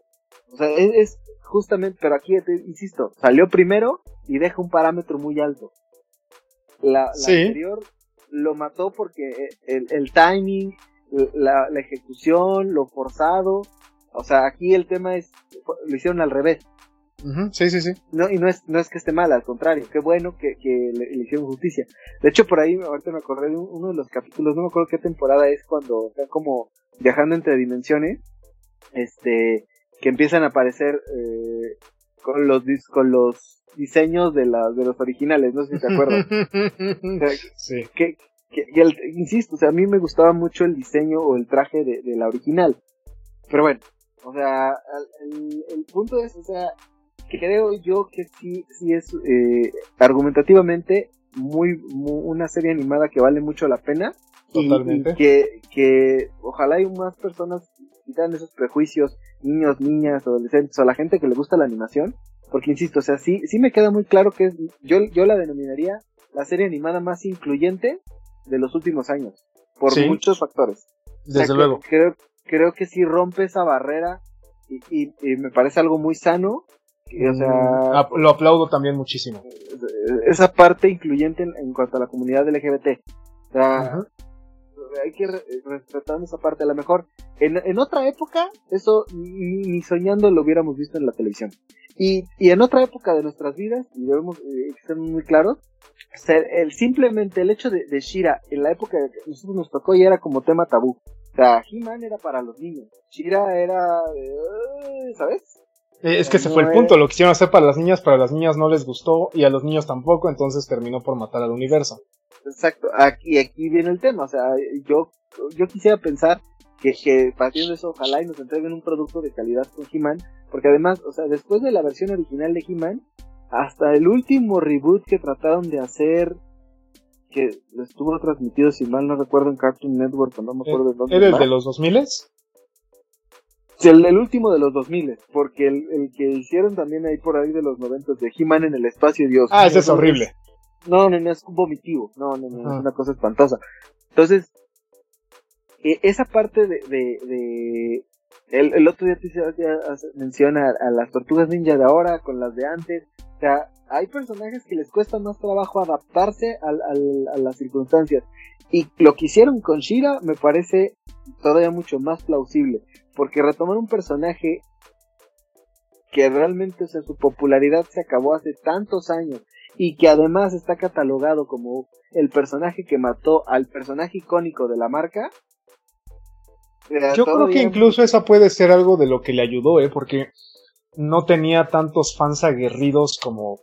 O sea, es, justamente, pero aquí te insisto, salió primero y deja un parámetro muy alto. La, anterior lo mató porque el, el timing, la, la, ejecución, lo forzado. O sea, aquí el tema es, lo hicieron al revés. Sí, sí, sí. No, y no es, no es que esté mal, al contrario, qué bueno que, que le, hicieron justicia. De hecho, por ahí, ahorita me acordé de uno de los capítulos, no me acuerdo qué temporada es, cuando están como viajando entre dimensiones, este, que empiezan a aparecer eh, con los con los diseños de la, de los originales, no sé si te acuerdas. sí. Que, que, insisto, o sea, a mí me gustaba mucho el diseño o el traje de, de la original. Pero bueno, o sea, el, el punto es, o sea, creo yo que sí, sí es eh, argumentativamente muy, una serie animada que vale mucho la pena. Totalmente. Y, que, que ojalá hay más personas quitan esos prejuicios, niños, niñas, adolescentes, o la gente que le gusta la animación. Porque insisto, o sea, sí, sí me queda muy claro que yo, yo la denominaría la serie animada más incluyente de los últimos años. Por muchos factores. Desde luego. Creo, creo que sí rompe esa barrera y, y, me parece algo muy sano o sea, mm, lo aplaudo también muchísimo. Esa parte incluyente en, cuanto a la comunidad LGBT. O sea, hay que respetar esa parte. A lo mejor en, en otra época, eso ni, soñando lo hubiéramos visto en la televisión. Y, y en otra época de nuestras vidas, y debemos eh, ser muy claros, ser, el, simplemente el hecho de, de Shira en la época que nosotros nos tocó ya era como tema tabú. O sea, He-Man era para los niños. Shira era, ¿sabes? Eh, es que se fue el punto, lo quisieron hacer para las niñas, para las niñas no les gustó y a los niños tampoco, entonces terminó por matar al universo. Exacto, aquí, aquí viene el tema, o sea, yo, yo quisiera pensar que, que partiendo de eso, ojalá y nos entreguen un producto de calidad con He-Man, porque además, o sea, después de la versión original de He-Man, hasta el último reboot que trataron de hacer, que estuvo transmitido, si mal no recuerdo, en Cartoon Network, no me acuerdo de dónde. ¿Era el de los 2000 el, el, último de los 2000, porque el, el, que hicieron también ahí por ahí de los 90 de He-Man en el espacio, Dios. Ah, ese es horrible. No, no, no, es vomitivo. No, no, no, es una cosa espantosa. Entonces, e, esa parte de, de, de el, el, otro día te menciona a, las tortugas ninja de ahora con las de antes. O sea, hay personajes que les cuesta más trabajo adaptarse al, al, a las circunstancias. Y lo que hicieron con Shira me parece todavía mucho más plausible. Porque retomar un personaje que realmente o su popularidad se acabó hace tantos años y que además está catalogado como el personaje que mató al personaje icónico de la marca. Yo creo que incluso esa puede ser algo de lo que le ayudó, ¿eh? Porque no tenía tantos fans aguerridos como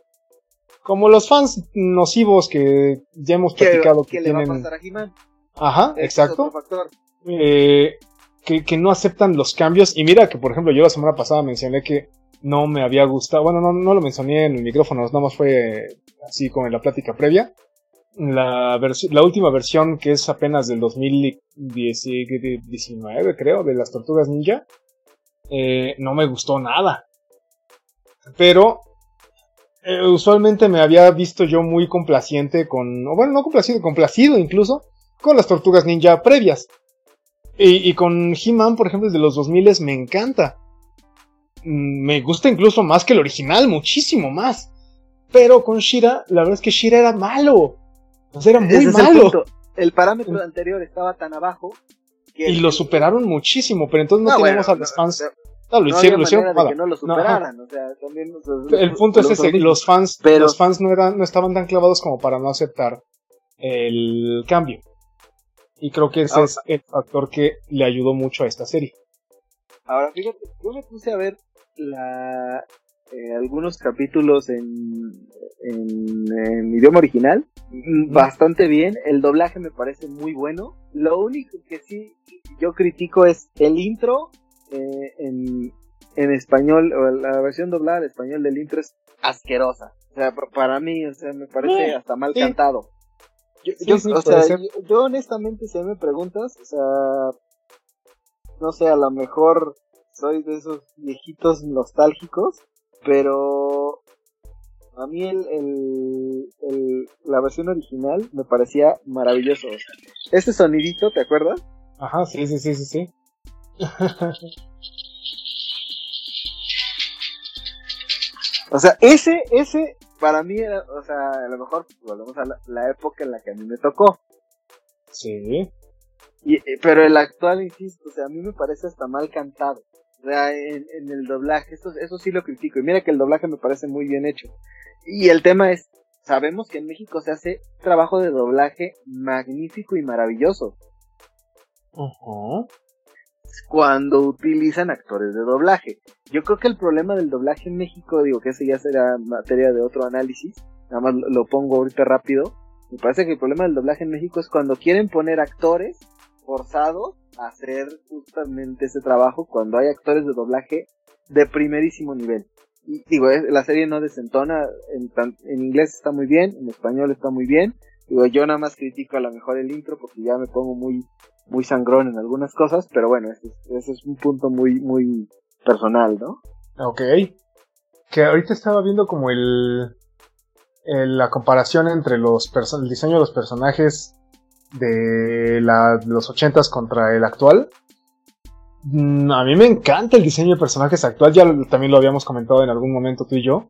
como los fans nocivos que ya hemos platicado que, le va a pasar a He-Man. Ajá, exacto. Eh, que, no aceptan los cambios. Y mira que, por ejemplo, yo la semana pasada mencioné que no me había gustado. Bueno, no, no lo mencioné en el micrófono, nada más fue así como en la plática previa. La, la última versión, que es apenas del 2019, creo, de las Tortugas Ninja, eh, no me gustó nada. Pero eh, usualmente me había visto yo muy complaciente con, bueno, no complacido, complacido incluso, con las Tortugas Ninja previas. Y, con He-Man, por ejemplo, de los 2000 me encanta. Mm, me gusta incluso más que el original, muchísimo más. Pero con Shira, la verdad es que Shira era malo. O sea, era muy malo. El, parámetro anterior estaba tan abajo. y lo superaron muchísimo, pero entonces no, teníamos a los fans. No, lo hicieron, lo hicieron que no lo superaran, o sea, también, el punto es ese, los fans, los fans no eran, no estaban tan clavados como para no aceptar el cambio. Y creo que ese es el factor que le ayudó mucho a esta serie. Ahora, fíjate, yo me puse a ver la, eh, algunos capítulos en, en, idioma original. Bastante bien. El doblaje me parece muy bueno. Lo único que sí yo critico es el intro eh, en, en español, o la versión doblada en español del intro es asquerosa. O sea, para mí, o sea, me parece hasta mal cantado. Yo, o sea, yo, honestamente, si me preguntas, o sea, no sé, a lo mejor soy de esos viejitos nostálgicos, pero a mí el, el, la versión original me parecía maravilloso. ese sonidito, ¿te acuerdas? Ajá, sí, sí, sí, sí, sí. O sea, ese, ese, para mí era, o sea, a lo mejor volvemos a la, época en la que a mí me tocó. Sí. Y, eh, pero el actual, insisto, o sea, a mí me parece hasta mal cantado. O sea, en, en el doblaje, eso, eso sí lo critico. Y mira que el doblaje me parece muy bien hecho. Y el tema es, sabemos que en México se hace trabajo de doblaje magnífico y maravilloso. Cuando utilizan actores de doblaje. Yo creo que el problema del doblaje en México, digo que ese ya será materia de otro análisis, nada más lo pongo ahorita rápido. Me parece que el problema del doblaje en México es cuando quieren poner actores forzados a hacer justamente ese trabajo cuando hay actores de doblaje de primerísimo nivel. Y digo, la serie no desentona, en, en inglés está muy bien, en español está muy bien. Digo, yo nada más critico a lo mejor el intro porque ya me pongo muy muy sangrón en algunas cosas, pero bueno, ese, es un punto muy, muy personal, ¿no? Ok. Que ahorita estaba viendo como el, la comparación entre los el diseño de los personajes de, la, los ochentas contra el actual. Mm, a mí me encanta el diseño de personajes actual, ya también lo habíamos comentado en algún momento tú y yo.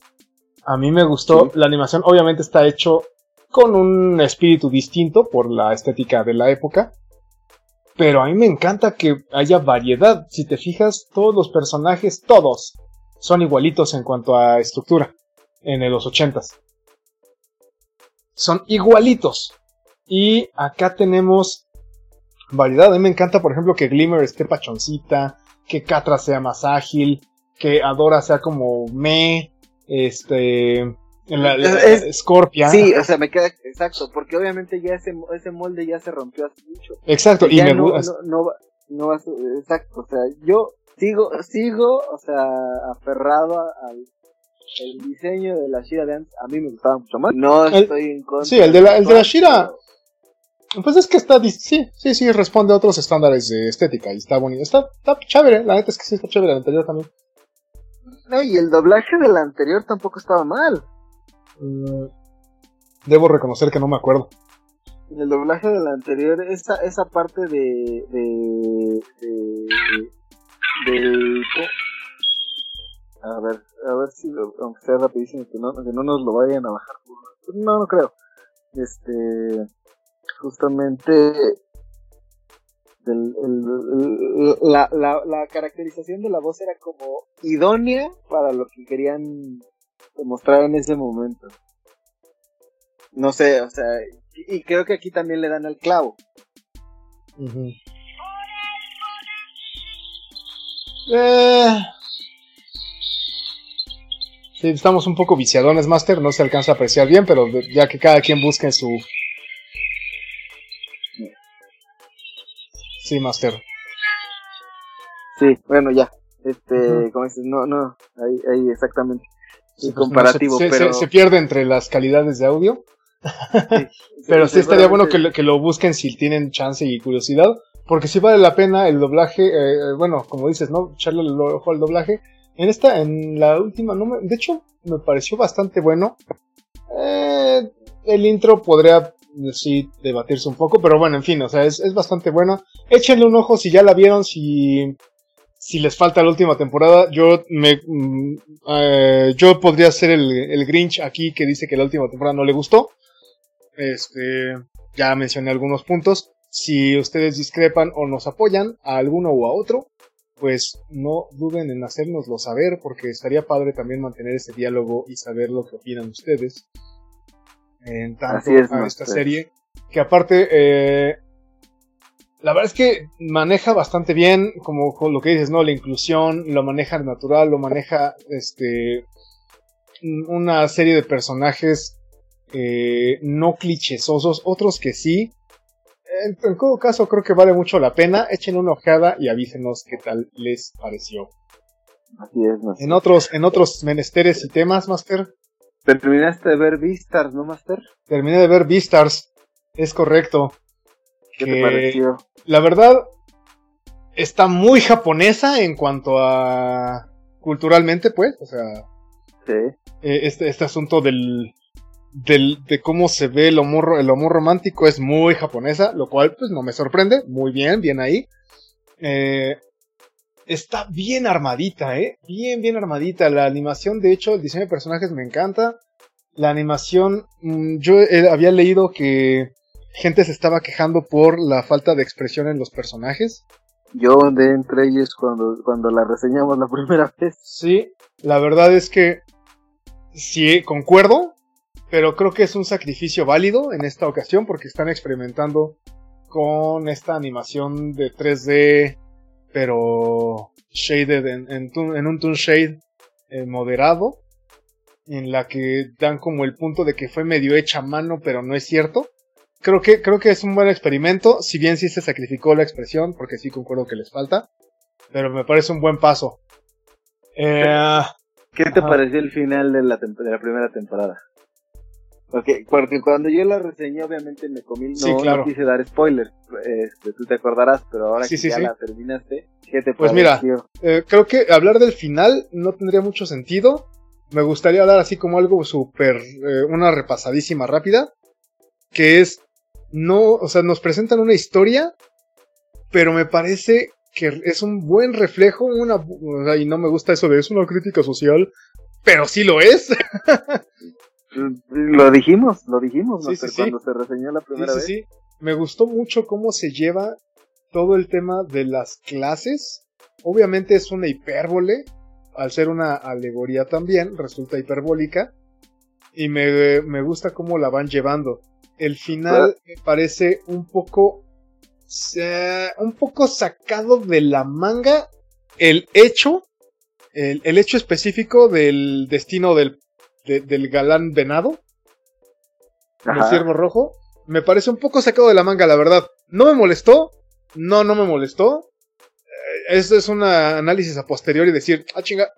A mí me gustó, la animación obviamente está hecho con un espíritu distinto por la estética de la época, pero a mí me encanta que haya variedad. Si te fijas, todos los personajes, todos, son igualitos en cuanto a estructura en los ochentas. Son igualitos. Y acá tenemos variedad. A mí me encanta, por ejemplo, que Glimmer esté pachoncita, que Catra sea más ágil, que Adora sea como me, este, la, Scorpia. Sí, o sea, me queda exacto, porque obviamente ya ese, ese molde ya se rompió hace mucho. Exacto, y, me no, no, no, ser, exacto, o sea, yo sigo, sigo, o sea, aferrado al el diseño de la Shira Dance, a mí me gustaba mucho más. No estoy en contra. Sí, el de la, el de la Shira. Pues es que está, sí, sí, sí, responde a otros estándares de estética y está bonito. Está, está chévere, la neta es que sí está chévere el anterior también. No, y el doblaje del anterior tampoco estaba mal. Mm, debo reconocer que no me acuerdo. En el doblaje del anterior, esa, esa parte de. de. de. a ver, a ver si, aunque sea rapidísimo, que no, que no nos lo vayan a bajar. No, no creo. Este. Justamente. la, la, la caracterización de la voz era como idónea para lo que querían demostrar en ese momento. No sé, o sea, y, creo que aquí también le dan al clavo. eh... Sí, estamos un poco viciadones, Master, no se alcanza a apreciar bien, pero ya que cada quien busque su... Sí, Master. Sí, bueno, ya. Este, como dices, no, no, ahí, ahí exactamente. Comparativo, se, pero... Se, pierde entre las calidades de audio. pero sí estaría bueno que lo, que lo busquen si tienen chance y curiosidad, porque sí vale la pena el doblaje, eh, bueno, como dices, ¿no? Echarle el ojo al doblaje. En esta, en la última, no me, de hecho, me pareció bastante bueno. Eh, el intro podría, sí, debatirse un poco, pero bueno, en fin, o sea, es, es bastante bueno. Échenle un ojo si ya la vieron, si si les falta la última temporada, yo me mm, eh, yo podría ser el, el, Grinch aquí que dice que la última temporada no le gustó. Este, ya mencioné algunos puntos. Si ustedes discrepan o nos apoyan a alguno o a otro, pues no duden en hacérnoslo saber, porque estaría padre también mantener ese diálogo y saber lo que opinan ustedes en tanto a esta serie. Que aparte, eh, la verdad es que maneja bastante bien, como lo que dices, ¿no? La inclusión, lo maneja natural, lo maneja este una serie de personajes eh, no clichésosos, otros que sí. En, todo caso, creo que vale mucho la pena. Echen una ojeada y avísenos qué tal les pareció. Así es, Master. En otros, en otros menesteres y temas, Master. Terminaste de ver Beastars, ¿no, Master? Terminé de ver Beastars. Es correcto. ¿Qué Que- te pareció? La verdad, está muy japonesa en cuanto a culturalmente, pues. O sea, Sí. eh, este, este asunto del, del, de cómo se ve el amor, el amor romántico es muy japonesa, lo cual pues no me sorprende, muy bien, bien ahí. Eh, está bien armadita, eh, bien, bien armadita. La animación, de hecho, el diseño de personajes me encanta. La animación, mm, yo eh, había leído que gente se estaba quejando por la falta de expresión en los personajes. Yo de entre ellos cuando, cuando la reseñamos la primera vez. Sí, la verdad es que sí, concuerdo, pero creo que es un sacrificio válido en esta ocasión porque están experimentando con esta animación de 3D, pero shaded en, en, un tune shade eh, moderado, en la que dan como el punto de que fue medio hecha a mano, pero no es cierto. Creo que, creo que es un buen experimento, si bien sí se sacrificó la expresión, porque sí concuerdo que les falta, pero me parece un buen paso. Eh, ¿Qué te Ajá. pareció el final de la, de la primera temporada? Porque, porque cuando yo la reseñé, obviamente me comí, no, Sí, claro. no quise dar spoilers, este, tú te acordarás, pero ahora Sí, que sí, ya la terminaste, ¿qué te Pues mira? Eh, creo que hablar del final no tendría mucho sentido. Me gustaría dar así como algo súper, eh, una repasadísima rápida, que es, no, o sea, nos presentan una historia, pero me parece que es un buen reflejo, una, o sea, y no me gusta eso de es una crítica social, pero sí lo es. Lo dijimos, lo dijimos, Sí, ¿no? sí, sí. cuando se reseñó la primera vez. sí, sí. Me gustó mucho cómo se lleva todo el tema de las clases. Obviamente es una hipérbole, al ser una alegoría también, resulta hiperbólica. Y me, me gusta cómo la van llevando. El final me parece un poco. un poco sacado de la manga el hecho. El, el hecho específico del destino del, de- del galán venado el ciervo rojo, me parece un poco sacado de la manga, la verdad. No me molestó, no, no me molestó. Eh, Esto es un análisis a posteriori y decir, ah, chinga,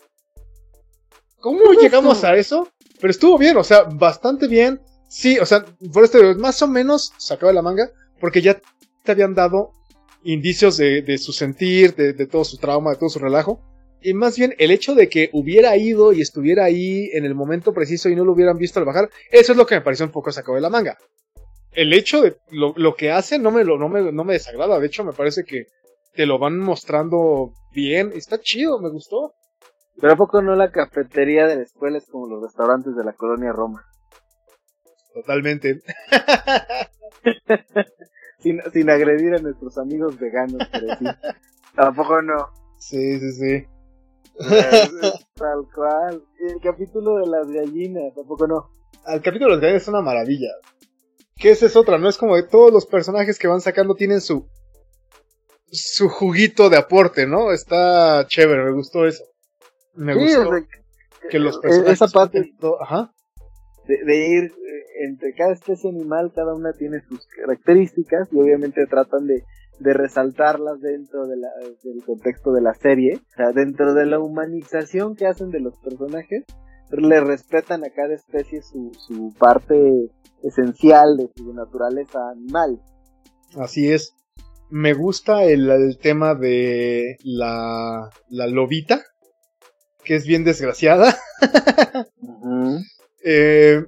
¿cómo llegamos a eso? Pero estuvo bien, o sea, bastante bien. Sí, o sea, por esto más o menos sacado de la manga, porque ya te habían dado indicios de, de su sentir, de, de todo su trauma, de todo su relajo. Y más bien el hecho de que hubiera ido y estuviera ahí en el momento preciso y no lo hubieran visto al bajar, eso es lo que me pareció un poco sacado de la manga. El hecho de lo, lo que hace no me, lo, no, me, no me desagrada, de hecho me parece que te lo van mostrando bien, está chido, me gustó. Pero ¿a poco no la cafetería de la escuela es como los restaurantes de la colonia Roma? Totalmente. Sin, sin agredir a nuestros amigos veganos, pero sí. Tampoco no. Sí, sí, sí. Es- es Tal cual. Y el capítulo de las gallinas, tampoco no. Al capítulo de los gallos es una maravilla. Que esa es otra, no es como que todos los personajes que van sacando tienen su su juguito de aporte, ¿no? Está chévere, me gustó eso. Me Sí, gustó o sea, que los eh, personajes Esa parte Ajá. de, de ir entre cada especie animal, cada una tiene sus características y obviamente tratan de, de resaltarlas dentro de la, del contexto de la serie. O sea, dentro de la humanización que hacen de los personajes, le respetan a cada especie su, su parte esencial de su naturaleza animal. Así es. Me gusta el, el tema de la, la lobita, que es bien desgraciada. Eh,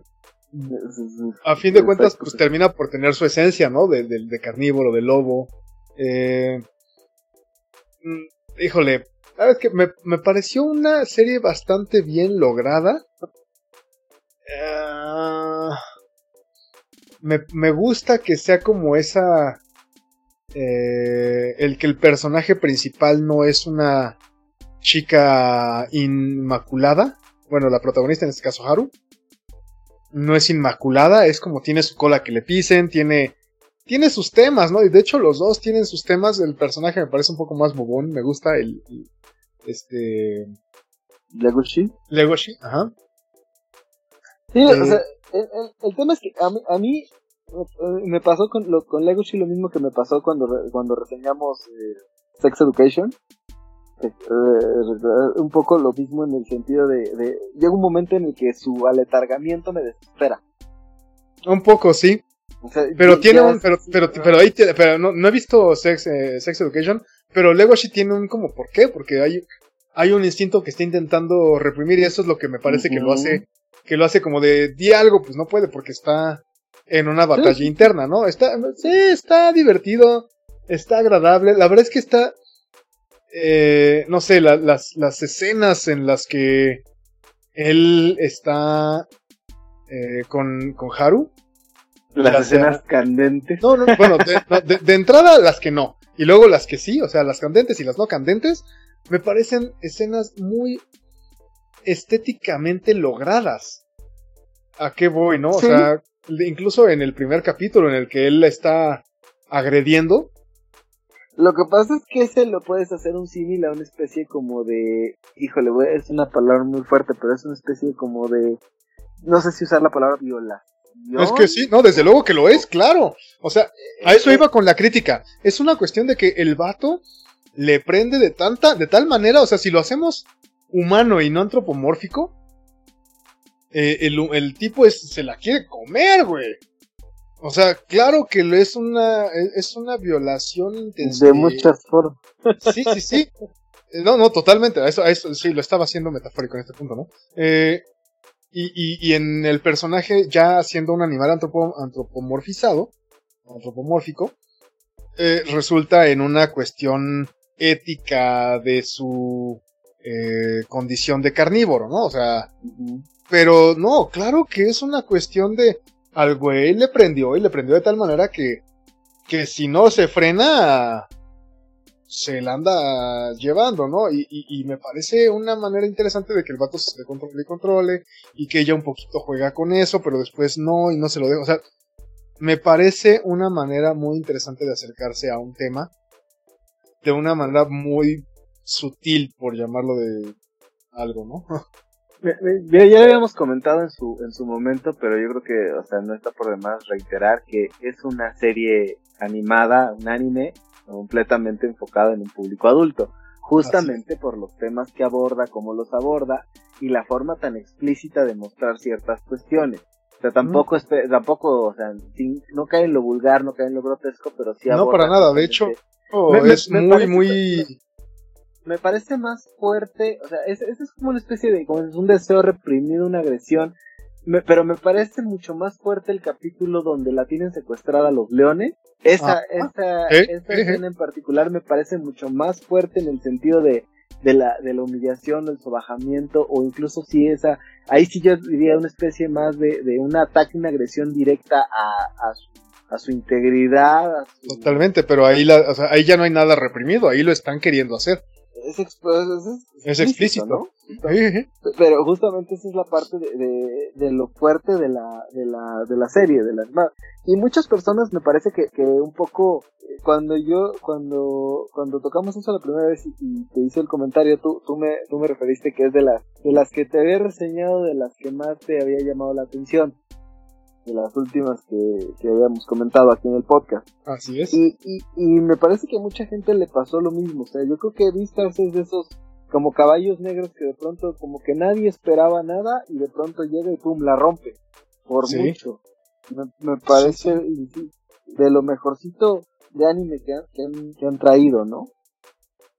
a fin de cuentas, pues termina por tener su esencia, ¿no? De, carnívoro, de lobo. Eh, mm, híjole, ¿sabes qué? Me, me pareció una serie bastante bien lograda. Ah, me, me gusta que sea como esa... eh, el que el personaje principal no es una chica inmaculada. Bueno, la protagonista en este caso Haru no es inmaculada, es como tiene su cola que le pisen, tiene tiene sus temas, ¿no? Y de hecho los dos tienen sus temas, el personaje me parece un poco más bobón, me gusta el, el- este Legoshi. Legoshi, ajá. Sí, Eh, o sea, el, el- el tema es que a mí, a mí eh, me pasó con, lo, con Legoshi lo mismo que me pasó cuando, cuando reseñamos eh, Sex Education. Un poco lo mismo en el sentido de, de... Llega un momento en el que su aletargamiento me desespera. Un poco, sí. pero tiene un, pero, pero, pero ahí, pero no, no he visto Sex, eh, Sex Education, pero Legoshi tiene un como, ¿por qué? Porque hay, hay un instinto que está intentando reprimir y eso es lo que me parece que lo hace, que lo hace como de, di algo, pues no puede porque está en una batalla interna, ¿no? Está, sí, está divertido, está agradable, la verdad es que está, eh, no sé, las, las escenas en las que él está eh, con, con Haru. Las escenas candentes. No, no, bueno, de, entrada las que no. Y luego las que sí, o sea, las candentes y las no candentes, me parecen escenas muy estéticamente logradas. ¿A qué voy, no? O sea, incluso en el primer capítulo en el que él la está agrediendo, lo que pasa es que ese lo puedes hacer un símil a una especie como de. Híjole, es una palabra muy fuerte, pero es una especie como de. No sé si usar la palabra viola. Es que sí, no, desde luego que lo es, claro. O sea, a eso iba con la crítica. Es una cuestión de que el vato le prende de tanta, de tal manera, o sea, si lo hacemos humano y no antropomórfico, eh, el, el, tipo es, se la quiere comer, güey. O sea, claro que es una, es una violación intensa. De muchas formas. Sí, sí, sí. No, no, totalmente. Eso, eso sí, lo estaba haciendo metafórico en este punto, ¿no? Eh, y, y, y, en el personaje, ya siendo un animal antropomorfizado, antropomórfico, eh, resulta en una cuestión ética de su eh, condición de carnívoro, ¿no? O sea, pero no, claro que es una cuestión de al güey le prendió y le prendió de tal manera que, que si no se frena, se la anda llevando, ¿no? Y, me parece una manera interesante de que el vato se controle y controle y que ella un poquito juega con eso, pero después no y no se lo deja. O sea, me parece una manera muy interesante de acercarse a un tema de una manera muy sutil, por llamarlo de algo, ¿no? Ya, ya habíamos comentado en su, en su momento, pero yo creo que, o sea, no está por demás reiterar que es una serie animada, un anime, completamente enfocado en un público adulto. Justamente por los temas que aborda, cómo los aborda, y la forma tan explícita de mostrar ciertas cuestiones. O sea, tampoco, tampoco, o sea, no cae en lo vulgar, no cae en lo grotesco, pero sí aborda. No, para nada, de hecho, es muy, muy me parece más fuerte, o sea, ese, es como una especie de, como es un deseo reprimido, una agresión, pero me parece mucho más fuerte el capítulo donde la tienen secuestrada los leones. Esa, ah. esa, esa escena en particular me parece mucho más fuerte en el sentido de, de la, de la humillación, del sobajamiento, o incluso si esa, ahí sí yo diría una especie más de, de un ataque, una agresión directa a, a su a su integridad. Totalmente, pero ahí, la, o sea, ahí ya no hay nada reprimido, ahí lo están queriendo hacer es, es, explícito, ¿no? Pero justamente esa es la parte de, de, lo fuerte de la, de la, de la serie, de la Y muchas personas me parece que, que un poco, cuando yo, cuando, cuando tocamos eso la primera vez y, te hice el comentario, tú, tú me, tú me referiste que es de las, de las que te había reseñado, de las que más te había llamado la atención de las últimas que, habíamos comentado aquí en el podcast. Así es. Y, y, me parece que a mucha gente le pasó lo mismo. O sea, yo creo que Vistas es de esos como caballos negros que de pronto como que nadie esperaba nada y de pronto llega y pum, la rompe. Por mucho. Me, parece de lo mejorcito de anime que han, que han, traído, ¿no?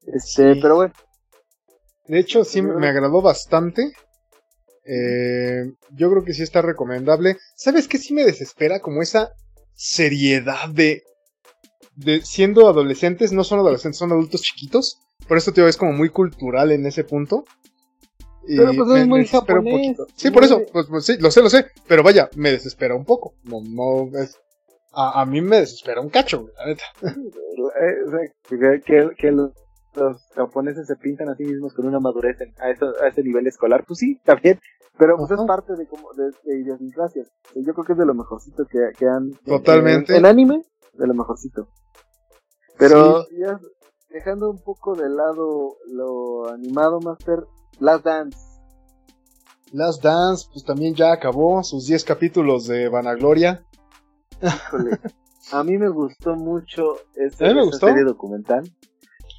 Este, pero bueno. De hecho, sí me agradó bastante. Eh, yo creo que sí está recomendable. ¿Sabes qué sí me desespera? Como esa seriedad de, de siendo adolescentes, no son adolescentes, son adultos chiquitos. Por eso, tío, es como muy cultural en ese punto. pero pues es muy japonés. Sí, por eso, pues, pues, sí, lo sé, lo sé. Pero vaya, me desespera un poco. No, no es, a, a mí me desespera un cacho, la neta. Eh, que, que, los japoneses se pintan a sí mismos con una madurez a, eso, a ese nivel escolar, pues sí, también, pero pues es parte de como de, de idiosincrasias. Yo creo que es de lo mejorcito que, que han totalmente el anime de lo mejorcito. Pero ya dejando un poco de lado lo animado, Master, Last Dance. Last Dance, pues también ya acabó sus 10 capítulos de Vanagloria. Híjole. A mí me gustó mucho esta serie documental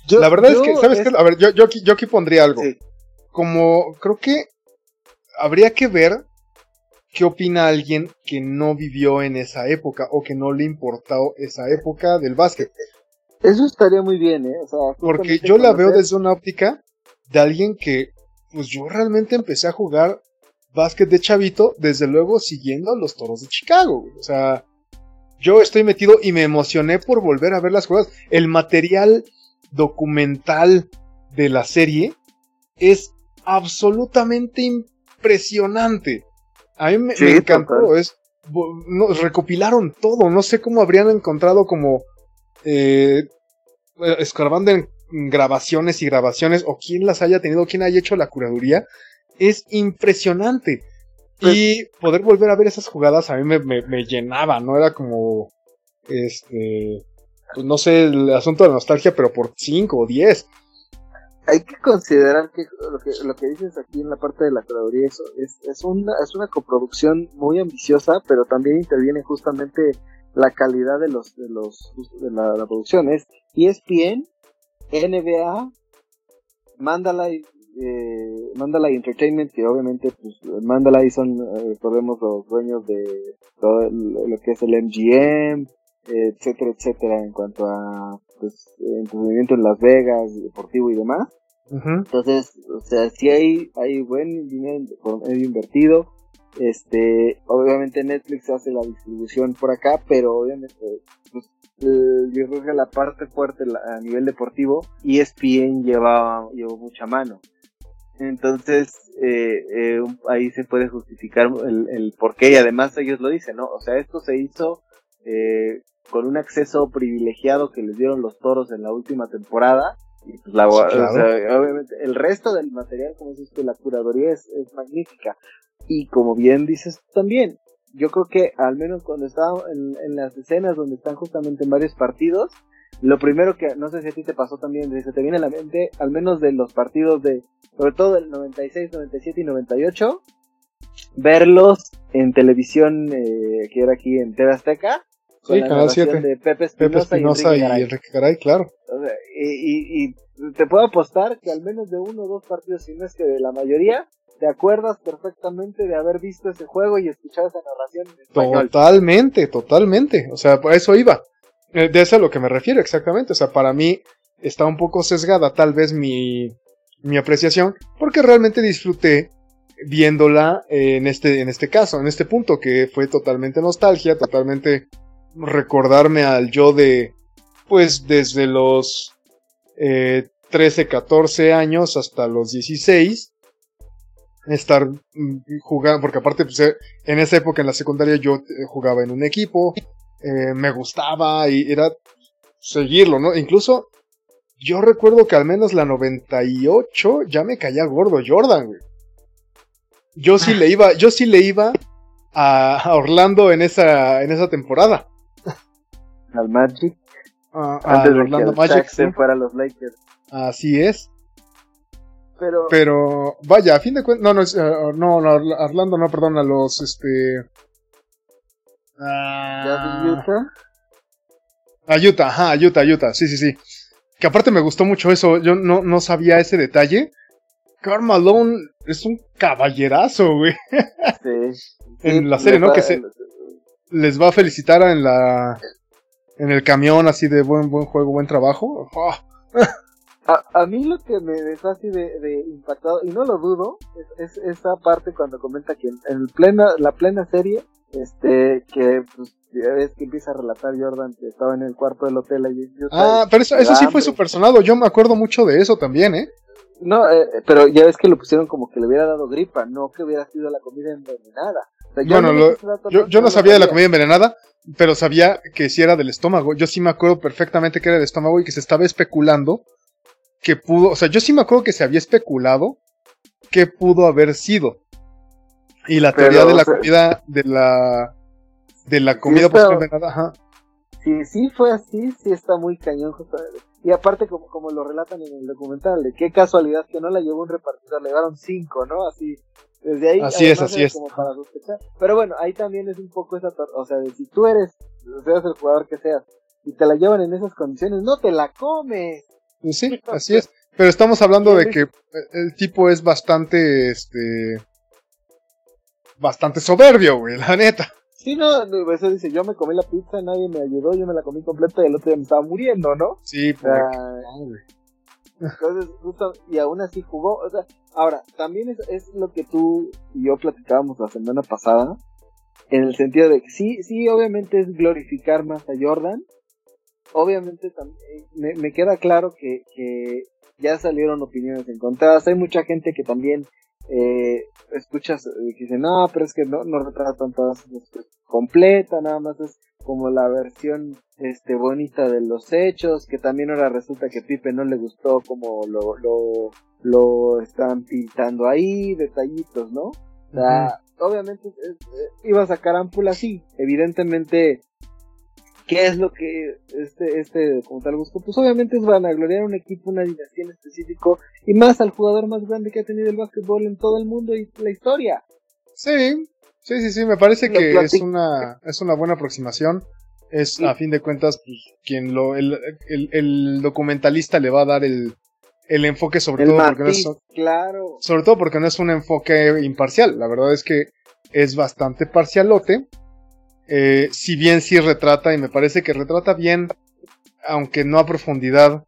la verdad es que, ¿sabes qué? A ver, yo, yo, aquí, yo aquí pondría algo. Como, creo que habría que ver ¿qué opina alguien que no vivió en esa época o que no le importó esa época del básquet? Eso estaría muy bien, ¿eh? O sea, Porque yo la veo desde una óptica de alguien que, pues yo realmente empecé a jugar básquet de chavito, desde luego siguiendo a los toros de Chicago, O sea, yo estoy metido y me emocioné por volver a ver las jugadas. El material documental de la serie es absolutamente impresionante. A mí me, encantó. Es, recopilaron todo. No sé cómo habrían encontrado como eh, escarbando en grabaciones y grabaciones o quién las haya tenido, quién haya hecho la curaduría. Es impresionante. Pues y poder volver a ver esas jugadas a mí me, me, llenaba, ¿no? Era como, este, no sé, el asunto de la nostalgia, pero por 5 o 10 hay que considerar que lo, que lo que dices aquí en la parte de la curaduría es, es, una, es una coproducción muy ambiciosa, pero también interviene justamente la calidad de los de los de la, producción. Es ESPN, NBA, Mandalay, eh, Mandalay Entertainment, que obviamente pues Mandalay son, eh, recordemos, los dueños de todo lo que es el MGM, etcétera, etcétera, en cuanto a pues, entretenimiento en Las Vegas, deportivo y demás. Entonces, o sea, si hay, hay buen dinero medio invertido. Este, obviamente Netflix hace la distribución por acá, pero obviamente, pues, yo creo que la parte fuerte a nivel deportivo, ESPN lleva, llevó mucha mano. Entonces, eh, eh, ahí se puede justificar el, el por qué, y además ellos lo dicen, ¿no? O sea, esto se hizo eh, con un acceso privilegiado que les dieron los toros en la última temporada. Y pues la, obviamente, el resto del material, como dices que la curaduría es, magnífica. Y como bien dices también, yo creo que al menos cuando estaba en, en, las escenas donde están justamente en varios partidos, lo primero que, no sé si a ti te pasó también, se te viene a la mente, al menos de los partidos de, sobre todo del 96, 97 y 98, verlos en televisión, eh, que era aquí en TV Azteca, sí, Canal 7. De Pepe Espinosa, y, Enrique Garay, claro. y, y, te puedo apostar que al menos de uno o dos partidos, si no es que de la mayoría, te acuerdas perfectamente de haber visto ese juego y escuchado esa narración en español. Totalmente, totalmente. O sea, por eso iba. Eh, de eso a lo que me refiero exactamente. O sea, para mí está un poco sesgada tal vez mi, mi apreciación, porque realmente disfruté viéndola en este, en este caso, en este punto, que fue totalmente nostalgia, totalmente recordarme al yo de, pues desde los eh, 13, 14 años hasta los 16, estar mm, jugando, porque aparte pues, eh, en esa época en la secundaria yo eh, jugaba en un equipo, eh, me gustaba y era seguirlo, ¿no? Incluso yo recuerdo que al menos la 98 ya me caía gordo Jordan, güey. Yo sí le iba, yo sí le iba a Orlando en esa, en esa temporada al Magic. Ah, antes de que Magic se fuera a los Lakers. Así es. Pero, pero vaya, a fin de cuentas, no, no, uh, no, no, Orlando no, perdón, a los, este... Uh, Utah? A Utah, ajá, a Utah, Utah, sí, sí, sí. Que aparte me gustó mucho eso, yo no, no sabía ese detalle. Carl es un caballerazo, güey. Sí. en la serie, ¿no? Que se, les va a felicitar en la en el camión así de buen buen juego, buen trabajo. A, a, mí lo que me dejó así de, de impactado, y no lo dudo, es, esa parte cuando comenta que en, plena, la plena serie, este, que pues ya ves que empieza a relatar Jordan que estaba en el cuarto del hotel allí. Ah, pero eso, eso sí fue su personado, yo me acuerdo mucho de eso también, ¿eh? No, eh, pero ya ves que lo pusieron como que le hubiera dado gripa, no que hubiera sido la comida envenenada. bueno, yo, yo no sabía de la comida envenenada, pero sabía que si era del estómago. Yo sí me acuerdo perfectamente que era del estómago y que se estaba especulando que pudo, o sea, yo sí me acuerdo que se había especulado que pudo haber sido. Y la teoría de la comida, de la, de la comida sí, ajá. Si sí fue así, sí está muy cañón Y aparte, como, como lo relatan en el documental, de qué casualidad que no la llevó un repartidor, le llevaron cinco, ¿no? Así, desde ahí, así es, así es. Pero bueno, ahí también es un poco esa, o sea, de si tú eres, seas el jugador que seas, y te la llevan en esas condiciones, no te la comes. Sí, así es. Pero estamos hablando de que el tipo es bastante, este, bastante soberbio, güey, la neta. Sí, no, eso dice, yo me comí la pizza, nadie me ayudó, yo me la comí completa y el otro día me estaba muriendo, ¿no? Sí, pues. Entonces, justo, y aún así jugó, o sea, ahora, también es, es lo que tú y yo platicábamos la semana pasada, en el sentido de que sí, sí, obviamente es glorificar más a Jordan, obviamente también, me, me queda claro que, que ya salieron opiniones encontradas, hay mucha gente que también eh, escuchas eh, que dicen, no, pero es que no, no retratan todas completa, nada más es como la versión este bonita de los hechos, que también ahora resulta que Pipe no le gustó como lo, lo, lo están pintando ahí, detallitos, ¿no? O sea, obviamente eh, iba a sacar ámpula, sí, evidentemente ¿Qué es lo que este, este como tal gustó? Pues obviamente es vanagloriar un equipo, una dinastía en específico, y más al jugador más grande que ha tenido el básquetbol en todo el mundo y la historia. Sí, sí, sí, sí, me parece que es una, es una buena aproximación. Es, a fin de cuentas, pues, quien lo, el, el, documentalista le va a dar el, el enfoque sobre todo porque no es, claro. sobre todo porque no es un enfoque imparcial. La verdad es que es bastante parcialote eh, si bien sí retrata, y me parece que retrata bien, aunque no a profundidad,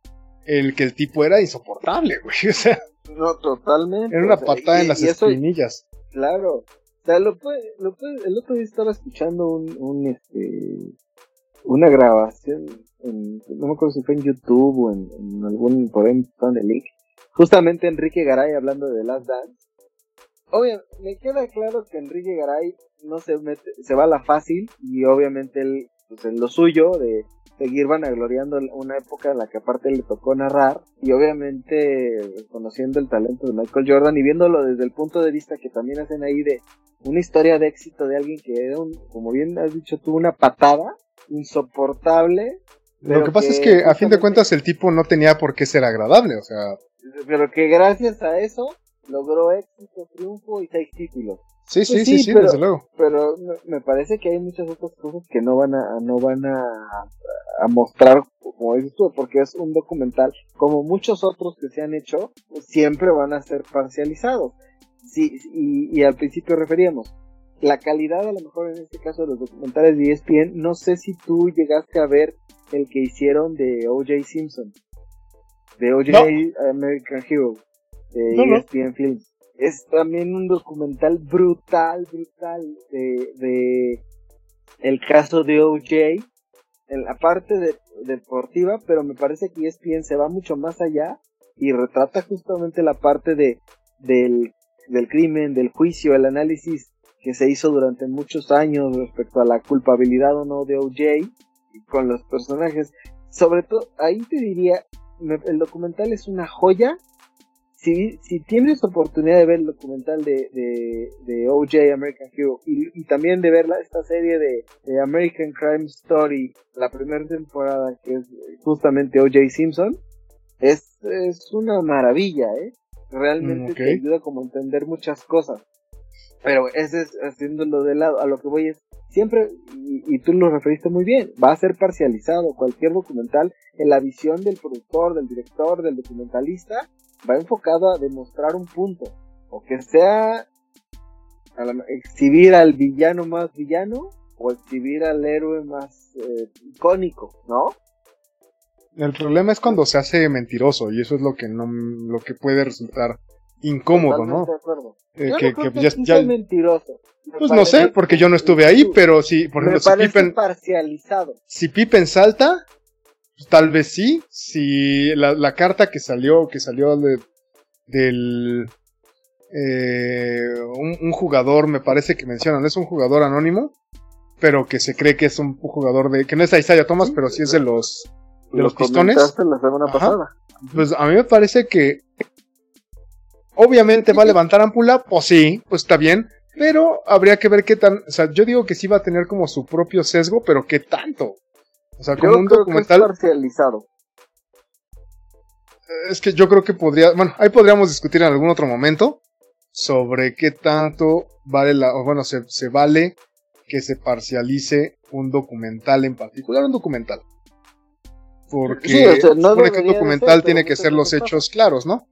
el que el tipo era insoportable, güey. O sea, no, totalmente. Era una patada en las espinillas. Claro. Lo puede, lo puede, el otro día estaba escuchando un, un este, una grabación, en, no me acuerdo si fue en YouTube o en, algún, por ahí en link. Justamente Enrique Garay hablando de Last Dance. Obviamente, me queda claro que Enrique Garay no se mete, se va a la fácil y obviamente él, pues en lo suyo de seguir vanagloriando una época en la que aparte le tocó narrar y obviamente conociendo el talento de Michael Jordan y viéndolo desde el punto de vista que también hacen ahí de una historia de éxito de alguien que era un, como bien has dicho tú, una patada insoportable. Lo que pasa es que a fin de cuentas el tipo no tenía por qué ser agradable, o sea. Pero que gracias a eso logró éxito, triunfo y seis títulos. Sí, pues sí, sí, sí, pero, desde luego. Pero me parece que hay muchas otras cosas que no van a, no van a, a mostrar, como dices tú, porque es un documental, como muchos otros que se han hecho, siempre van a ser parcializados. Sí, y, y al principio referíamos, la calidad a lo mejor en este caso de los documentales de ESPN, no sé si tú llegaste a ver el que hicieron de O.J. Simpson, de O.J. American Hero, de ESPN Films es también un documental brutal, brutal de, de el caso de OJ en la parte de, deportiva, pero me parece que ESPN se va mucho más allá y retrata justamente la parte de del, del crimen, del juicio, el análisis que se hizo durante muchos años respecto a la culpabilidad o no de OJ con los personajes. Sobre todo, ahí te diría, el documental es una joya si, si tienes oportunidad de ver el documental de, de, OJ American Hero y, también de ver esta serie de, American Crime Story, la primera temporada que es justamente OJ Simpson, es, es una maravilla, ¿eh? Realmente te ayuda como a entender muchas cosas. Pero ese es haciéndolo de lado, a lo que voy es, siempre, y, y, tú lo referiste muy bien, va a ser parcializado cualquier documental en la visión del productor, del director, del documentalista, va enfocado a demostrar un punto, o que sea exhibir al villano más villano, o exhibir al héroe más eh, icónico, ¿no? El problema es cuando se hace mentiroso, y eso es lo que no, lo que puede resultar incómodo, ¿no? De acuerdo. Eh, que, que, ya, ya... mentiroso. pues no sé, porque yo no estuve ahí, pero si, por ejemplo, si Pippen, parcializado. si Pippen salta, tal vez sí. Si la, la, carta que salió, que salió de, del eh, un, un, jugador, me parece que mencionan, es un jugador anónimo, pero que se cree que es un jugador de, que no es Isaiah Thomas, pero sí es de los, de los pistones. La semana pasada. Pues a mí me parece que Obviamente va a levantar ampula, pues sí, pues está bien, pero habría que ver qué tan, o sea, yo digo que sí va a tener como su propio sesgo, pero qué tanto. O sea, como un documental parcializado. Es que yo creo que podría, bueno, ahí podríamos discutir en algún otro momento sobre qué tanto vale la, o bueno, se, se vale que se parcialice un documental en particular, un documental. Porque un documental tiene que ser los hechos claros, ¿no?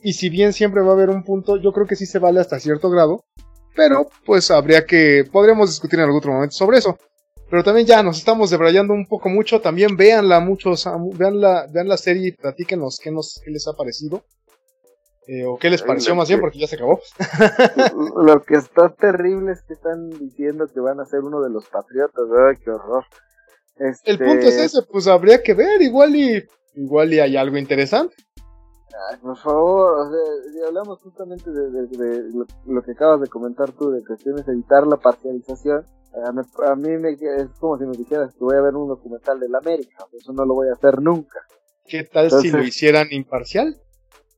Y si bien siempre va a haber un punto, yo creo que sí se vale hasta cierto grado Pero pues habría que, podríamos discutir en algún otro momento sobre eso. Pero también ya nos estamos debrayando un poco mucho. También véanla muchos, vean la, vean la serie y platíquenos qué, nos, qué les ha parecido. Eh, o qué les pareció más bien, porque ya se acabó. Lo que está terrible es que están diciendo que van a ser uno de los patriotas, ¿verdad? Qué horror. El punto es este ese, pues habría que ver, igual y igual y hay algo interesante. Ay, por favor, o sea, si hablamos justamente de, lo, que acabas de comentar tú, de cuestiones de evitar la parcialización, a, mí me, es como si me dijeras que voy a ver un documental de la América, eso no lo voy a hacer nunca. ¿Qué tal si lo hicieran imparcial?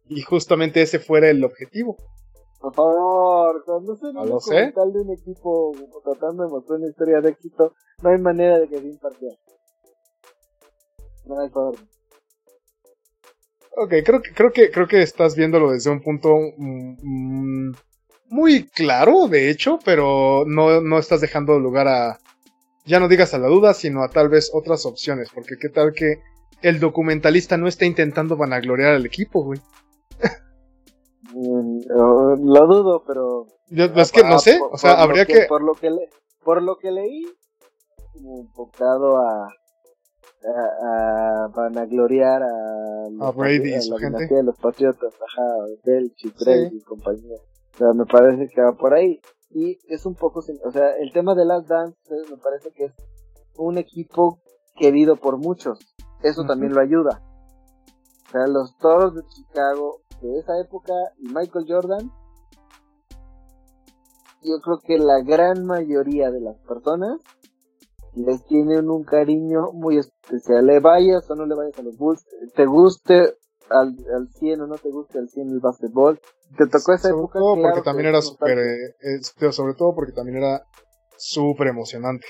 Y justamente ese fuera el objetivo. Por favor, cuando se un documental de un equipo tratando de mostrar una historia de éxito, no hay manera de que sea imparcial. No hay forma. Ok, creo que, creo que, creo que estás viéndolo desde un punto mm, mm, muy claro, de hecho, pero no, no estás dejando lugar a, ya no digas a la duda, sino a tal vez otras opciones, porque qué tal que el documentalista no está intentando vanagloriar al equipo, güey. Mm, lo dudo, pero... es que no sé, o sea, habría que, Por lo que, le, por lo que leí, enfocado a, a, a vanagloriar a, a Brady y su gente. de los Patriotas, ajá, Belichick, Brady y compañía. O sea, me parece que va por ahí. Y es un poco, o sea, el tema de las Dance me parece que es un equipo querido por muchos. Eso también lo ayuda. O sea, los Toros de Chicago de esa época y Michael Jordan, yo creo que la gran mayoría de las personas les tienen un cariño muy especial. Le vayas o no le vayas a los Bulls, te guste al, al 100 o no te guste al 100 el básquetbol. Te tocó esa época. porque también era súper, eh, sobre todo porque también era súper emocionante.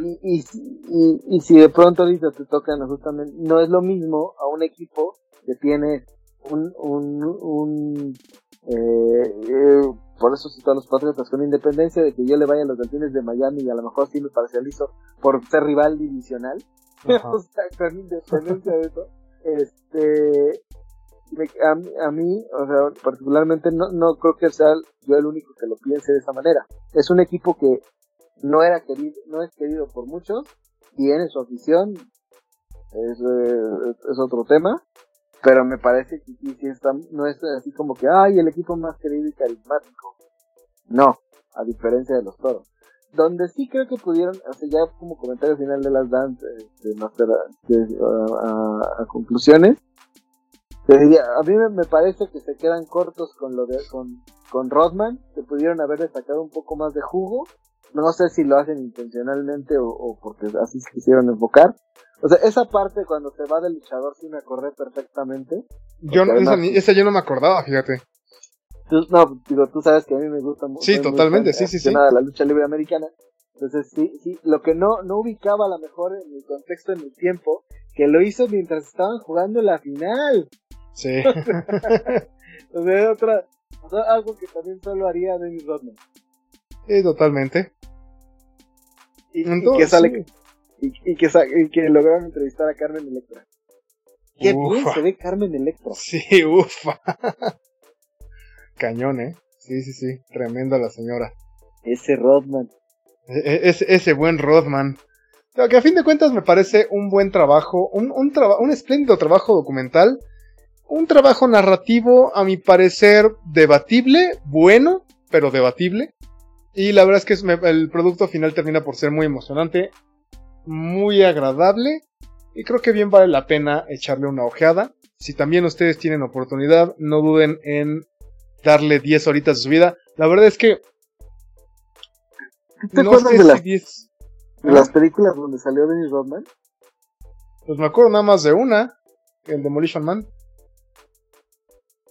Y, y, y, y, si de pronto ahorita te tocan justamente, no es lo mismo a un equipo que tiene un, un, un eh, eh, por eso si todos los patriotas con independencia de que yo le vaya a los delfines de Miami y a lo mejor sí me parcializo por ser rival divisional o sea con independencia de eso este a, a, mí o sea particularmente no, no creo que sea yo el único que lo piense de esa manera. Es un equipo que no era querido no es querido por muchos tiene su afición es, eh, es otro tema pero me parece que sí, está, no es así como que, ay, el equipo más querido y carismático. No, a diferencia de los toros. Donde sí creo que pudieron, o sea, ya como comentario final de las dance, de este, a, a, conclusiones, te diría, a mí me, parece que se quedan cortos con lo de, con, con Rodman, que pudieron haber destacado un poco más de jugo. No sé si lo hacen intencionalmente o, o porque así se quisieron enfocar. O sea, esa parte cuando se va del luchador sí me acordé perfectamente. Yo no, esa, yo no me acordaba, fíjate. no, digo, tú sabes que a mí me gusta mucho. Sí, totalmente, sí, sí, sí. la lucha libre americana. Entonces, sí, sí, lo que no, no ubicaba a lo mejor en el contexto, en el tiempo, que lo hizo mientras estaban jugando la final. Sí. o sea, otra, algo que también solo haría Dennis Rodman. Sí, totalmente. Y, que sale, y, que, y que lograron entrevistar a Carmen Electra. Qué bien se ve Carmen Electra. Sí, ufa. Cañón, ¿eh? Sí, sí, sí. Tremenda la señora. Ese Rodman. E, e, ese, ese buen Rodman. que a fin de cuentas me parece un buen trabajo, un, un, un espléndido trabajo documental, un trabajo narrativo, a mi parecer, debatible, bueno, pero debatible. Y la verdad es que el producto final termina por ser muy emocionante muy agradable y creo que bien vale la pena echarle una ojeada. Si también ustedes tienen oportunidad, no duden en darle 10 horitas de su vida. La verdad es que... ¿Te no sé de, las, de las películas donde salió Dennis Rodman? Pues me acuerdo nada más de una, el Demolition Man.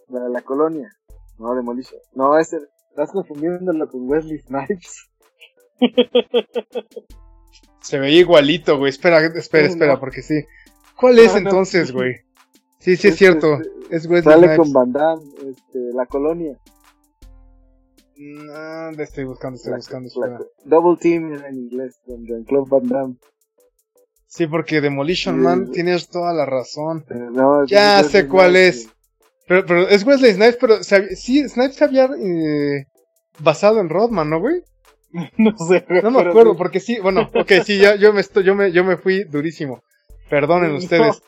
La de la colonia. No, Demolition. No, ese... Estás confundiéndolo con Wesley Snipes. Se veía igualito, güey. Espera, espera, espera, porque sí. ¿Cuál es entonces, güey? Sí, sí es, cierto. Este, es Wesley Sale con Van Damme, este, la colonia. No, estoy buscando, estoy buscando. double Team en inglés, con Jean-Claude Van Damme. Sí, porque Demolition Man tienes toda la razón. Eh, ya sé cuál es. Pero, pero es Wesley Snipes, pero sí, Snipes había eh, basado en Rodman, ¿no, güey? no sé. No me acuerdo, porque sí, bueno, ok, sí, ya, yo me estoy, yo me, yo me fui durísimo. Perdonen ustedes.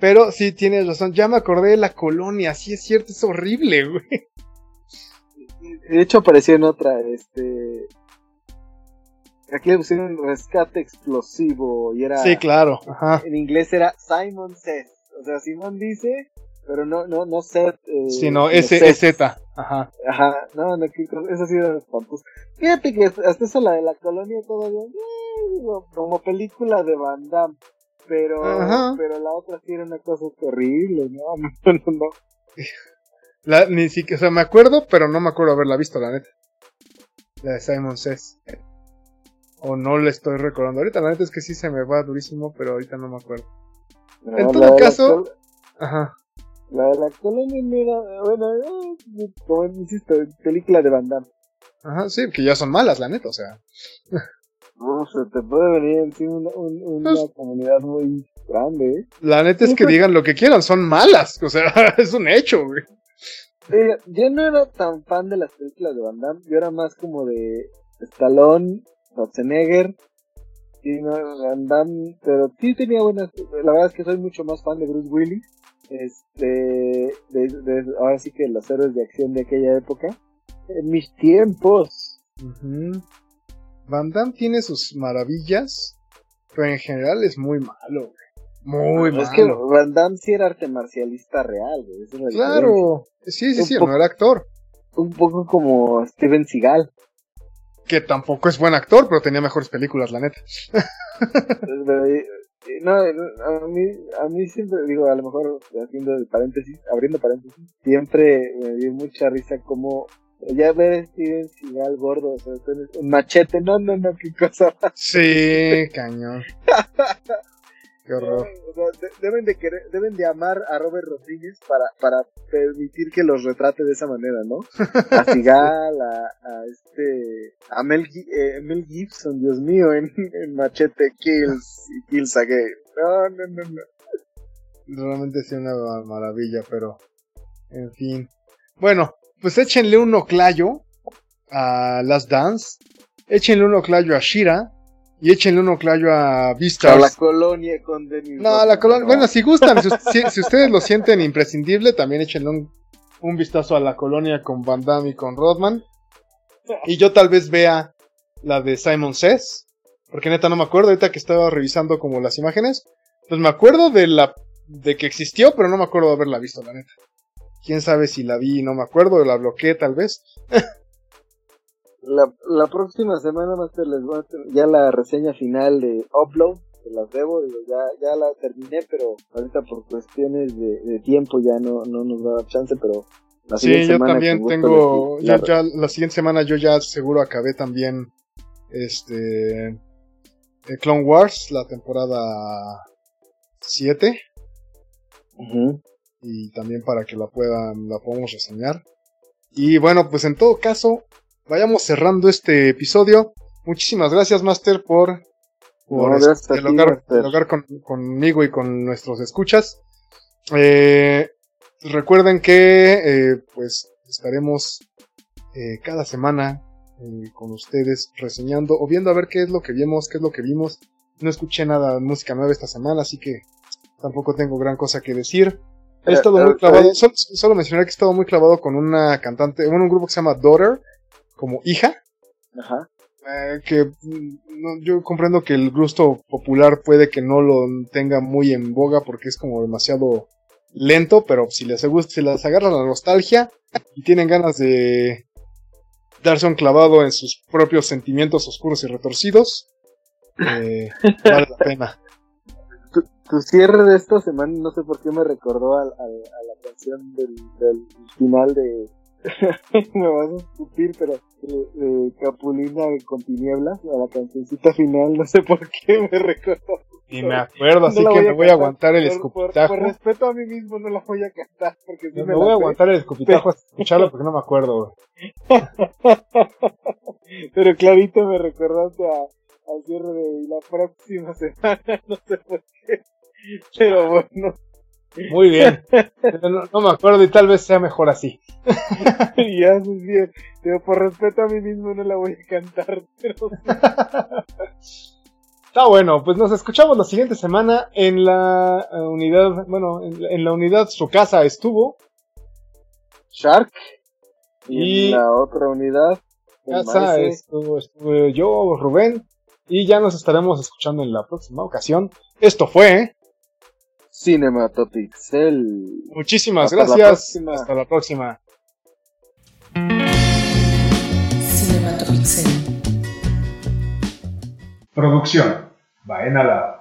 Pero sí, tienes razón, ya me acordé de la colonia, sí es cierto, es horrible, güey. De hecho apareció en otra, este... Aquí le pusieron rescate explosivo y era... Sí, claro, ajá. En inglés era Simon Says. O sea, Simon dice, pero no, no, no Seth. Eh, sí, no, S-Z. Ajá. Ajá, no, no, eso sí era espantoso. Fíjate que hasta eso la de la colonia todavía, eh, como película de Van Damme. Pero, pero la otra sí era una cosa terrible, ¿no? No, no, no. La, ni siquiera, o sea, me acuerdo, pero no me acuerdo haberla visto, la neta. La de Simon Says. O no le estoy recordando. Ahorita la neta es que sí se me va durísimo, pero ahorita no me acuerdo. en todo caso... Ajá. La de la colonia era, bueno, eh, como hiciste, película de Van Damme. Ajá, sí, que ya son malas, la neta, o sea. No, se te puede venir encima una, una pues, comunidad muy grande, ¿eh? La neta es que digan lo que quieran, son malas, o sea, es un hecho, güey. Eh, yo no era tan fan de las películas de Van Damme, yo era más como de Stallone, Schwarzenegger, y no, Van Damme, pero sí tenía buenas, la verdad es que soy mucho más fan de Bruce Willis, este, de, ahora sí que los héroes de acción de aquella época, en mis tiempos. Van Damme tiene sus maravillas, pero en general es muy malo, Muy malo. Es que Van Damme sí era arte marcialista real, claro, sí, sí, sí, no era actor. Un poco como Steven Seagal. Que tampoco es buen actor, pero tenía mejores películas, la neta. No, a mí, a mí siempre, digo, a lo mejor haciendo paréntesis, abriendo paréntesis, siempre me dio mucha risa como ya ver a Steven Seagal gordo, o sea, un machete, no, no, no, qué cosa. Sí, cañón. Qué horror. deben de querer, deben de amar a Robert Rodríguez para, para permitir que los retrate de esa manera, ¿no? A Seagal, a, a este, a Mel, eh, Mel, Gibson, Dios mío, en, en Machete Kills y Kills Again. No, no, no, no. Realmente sí una maravilla, pero, en fin. Bueno, pues échenle un oclayo a Last Dance, échenle un oclayo a Shira y échenle un oclayo a Vista. A la colonia con Denis. No, la colonia, bueno, si gustan, si, ustedes lo sienten imprescindible, también échenle un, un vistazo a la colonia con Van Damme y con Rodman. Y yo tal vez vea la de Simon Says, porque neta no me acuerdo, ahorita que estaba revisando como las imágenes, pues me acuerdo de la de que existió, pero no me acuerdo de haberla visto, la neta. Quién sabe si la vi y no me acuerdo, la bloqueé tal vez. la, la próxima semana, Master, les voy a hacer ya la reseña final de Upload, que las debo, ya, ya la terminé, pero ahorita por cuestiones de, tiempo ya no, no nos da chance, pero la sí, yo también tengo, ya, ya, la siguiente semana yo ya seguro acabé también este eh, Clone Wars, la temporada 7 y también para que la puedan, la podamos reseñar. Y bueno, pues en todo caso, vayamos cerrando este episodio. Muchísimas gracias, Master, por, por este, dialogar, conmigo y con nuestros escuchas. Eh, recuerden que eh, pues estaremos eh, cada semana con ustedes reseñando o viendo a ver qué es lo que vimos, qué es lo que vimos. No escuché nada de música nueva esta semana, así que tampoco tengo gran cosa que decir. He estado muy clavado, solo, mencionar que he estado muy clavado con una cantante, bueno, un grupo que se llama Daughter, como hija. Ajá. Eh, que mm, yo comprendo que el gusto popular puede que no lo tenga muy en boga porque es como demasiado lento, pero si les gusta, si les agarra la nostalgia y tienen ganas de darse un clavado en sus propios sentimientos oscuros y retorcidos, eh, vale la pena tu cierre de esta semana, no sé por qué me recordó a, la canción del, final de. me vas a escupir, pero de, Capulina con tinieblas, a la cancioncita final, no sé por qué me recordó. Y me acuerdo, así que me voy a aguantar el escupitajo. Por, respeto a mí mismo no la voy a cantar. Porque me, voy a aguantar el escupitajo hasta escucharlo porque no me acuerdo, Pero clarito me recordaste a, al cierre de la próxima semana, no sé por qué. Pero bueno. Muy bien. No, me acuerdo y tal vez sea mejor así. ya, sí, Pero por respeto a mí mismo no la voy a cantar. Pero... Está bueno, pues nos escuchamos la siguiente semana en la eh, unidad, bueno, en, la unidad su casa estuvo. Shark. Y, en la otra unidad. Casa estuvo, estuvo yo, Rubén. Y ya nos estaremos escuchando en la próxima ocasión. Esto fue Cinematopixel. Muchísimas gracias. Hasta la próxima. Cinematopixel. Producción. Baena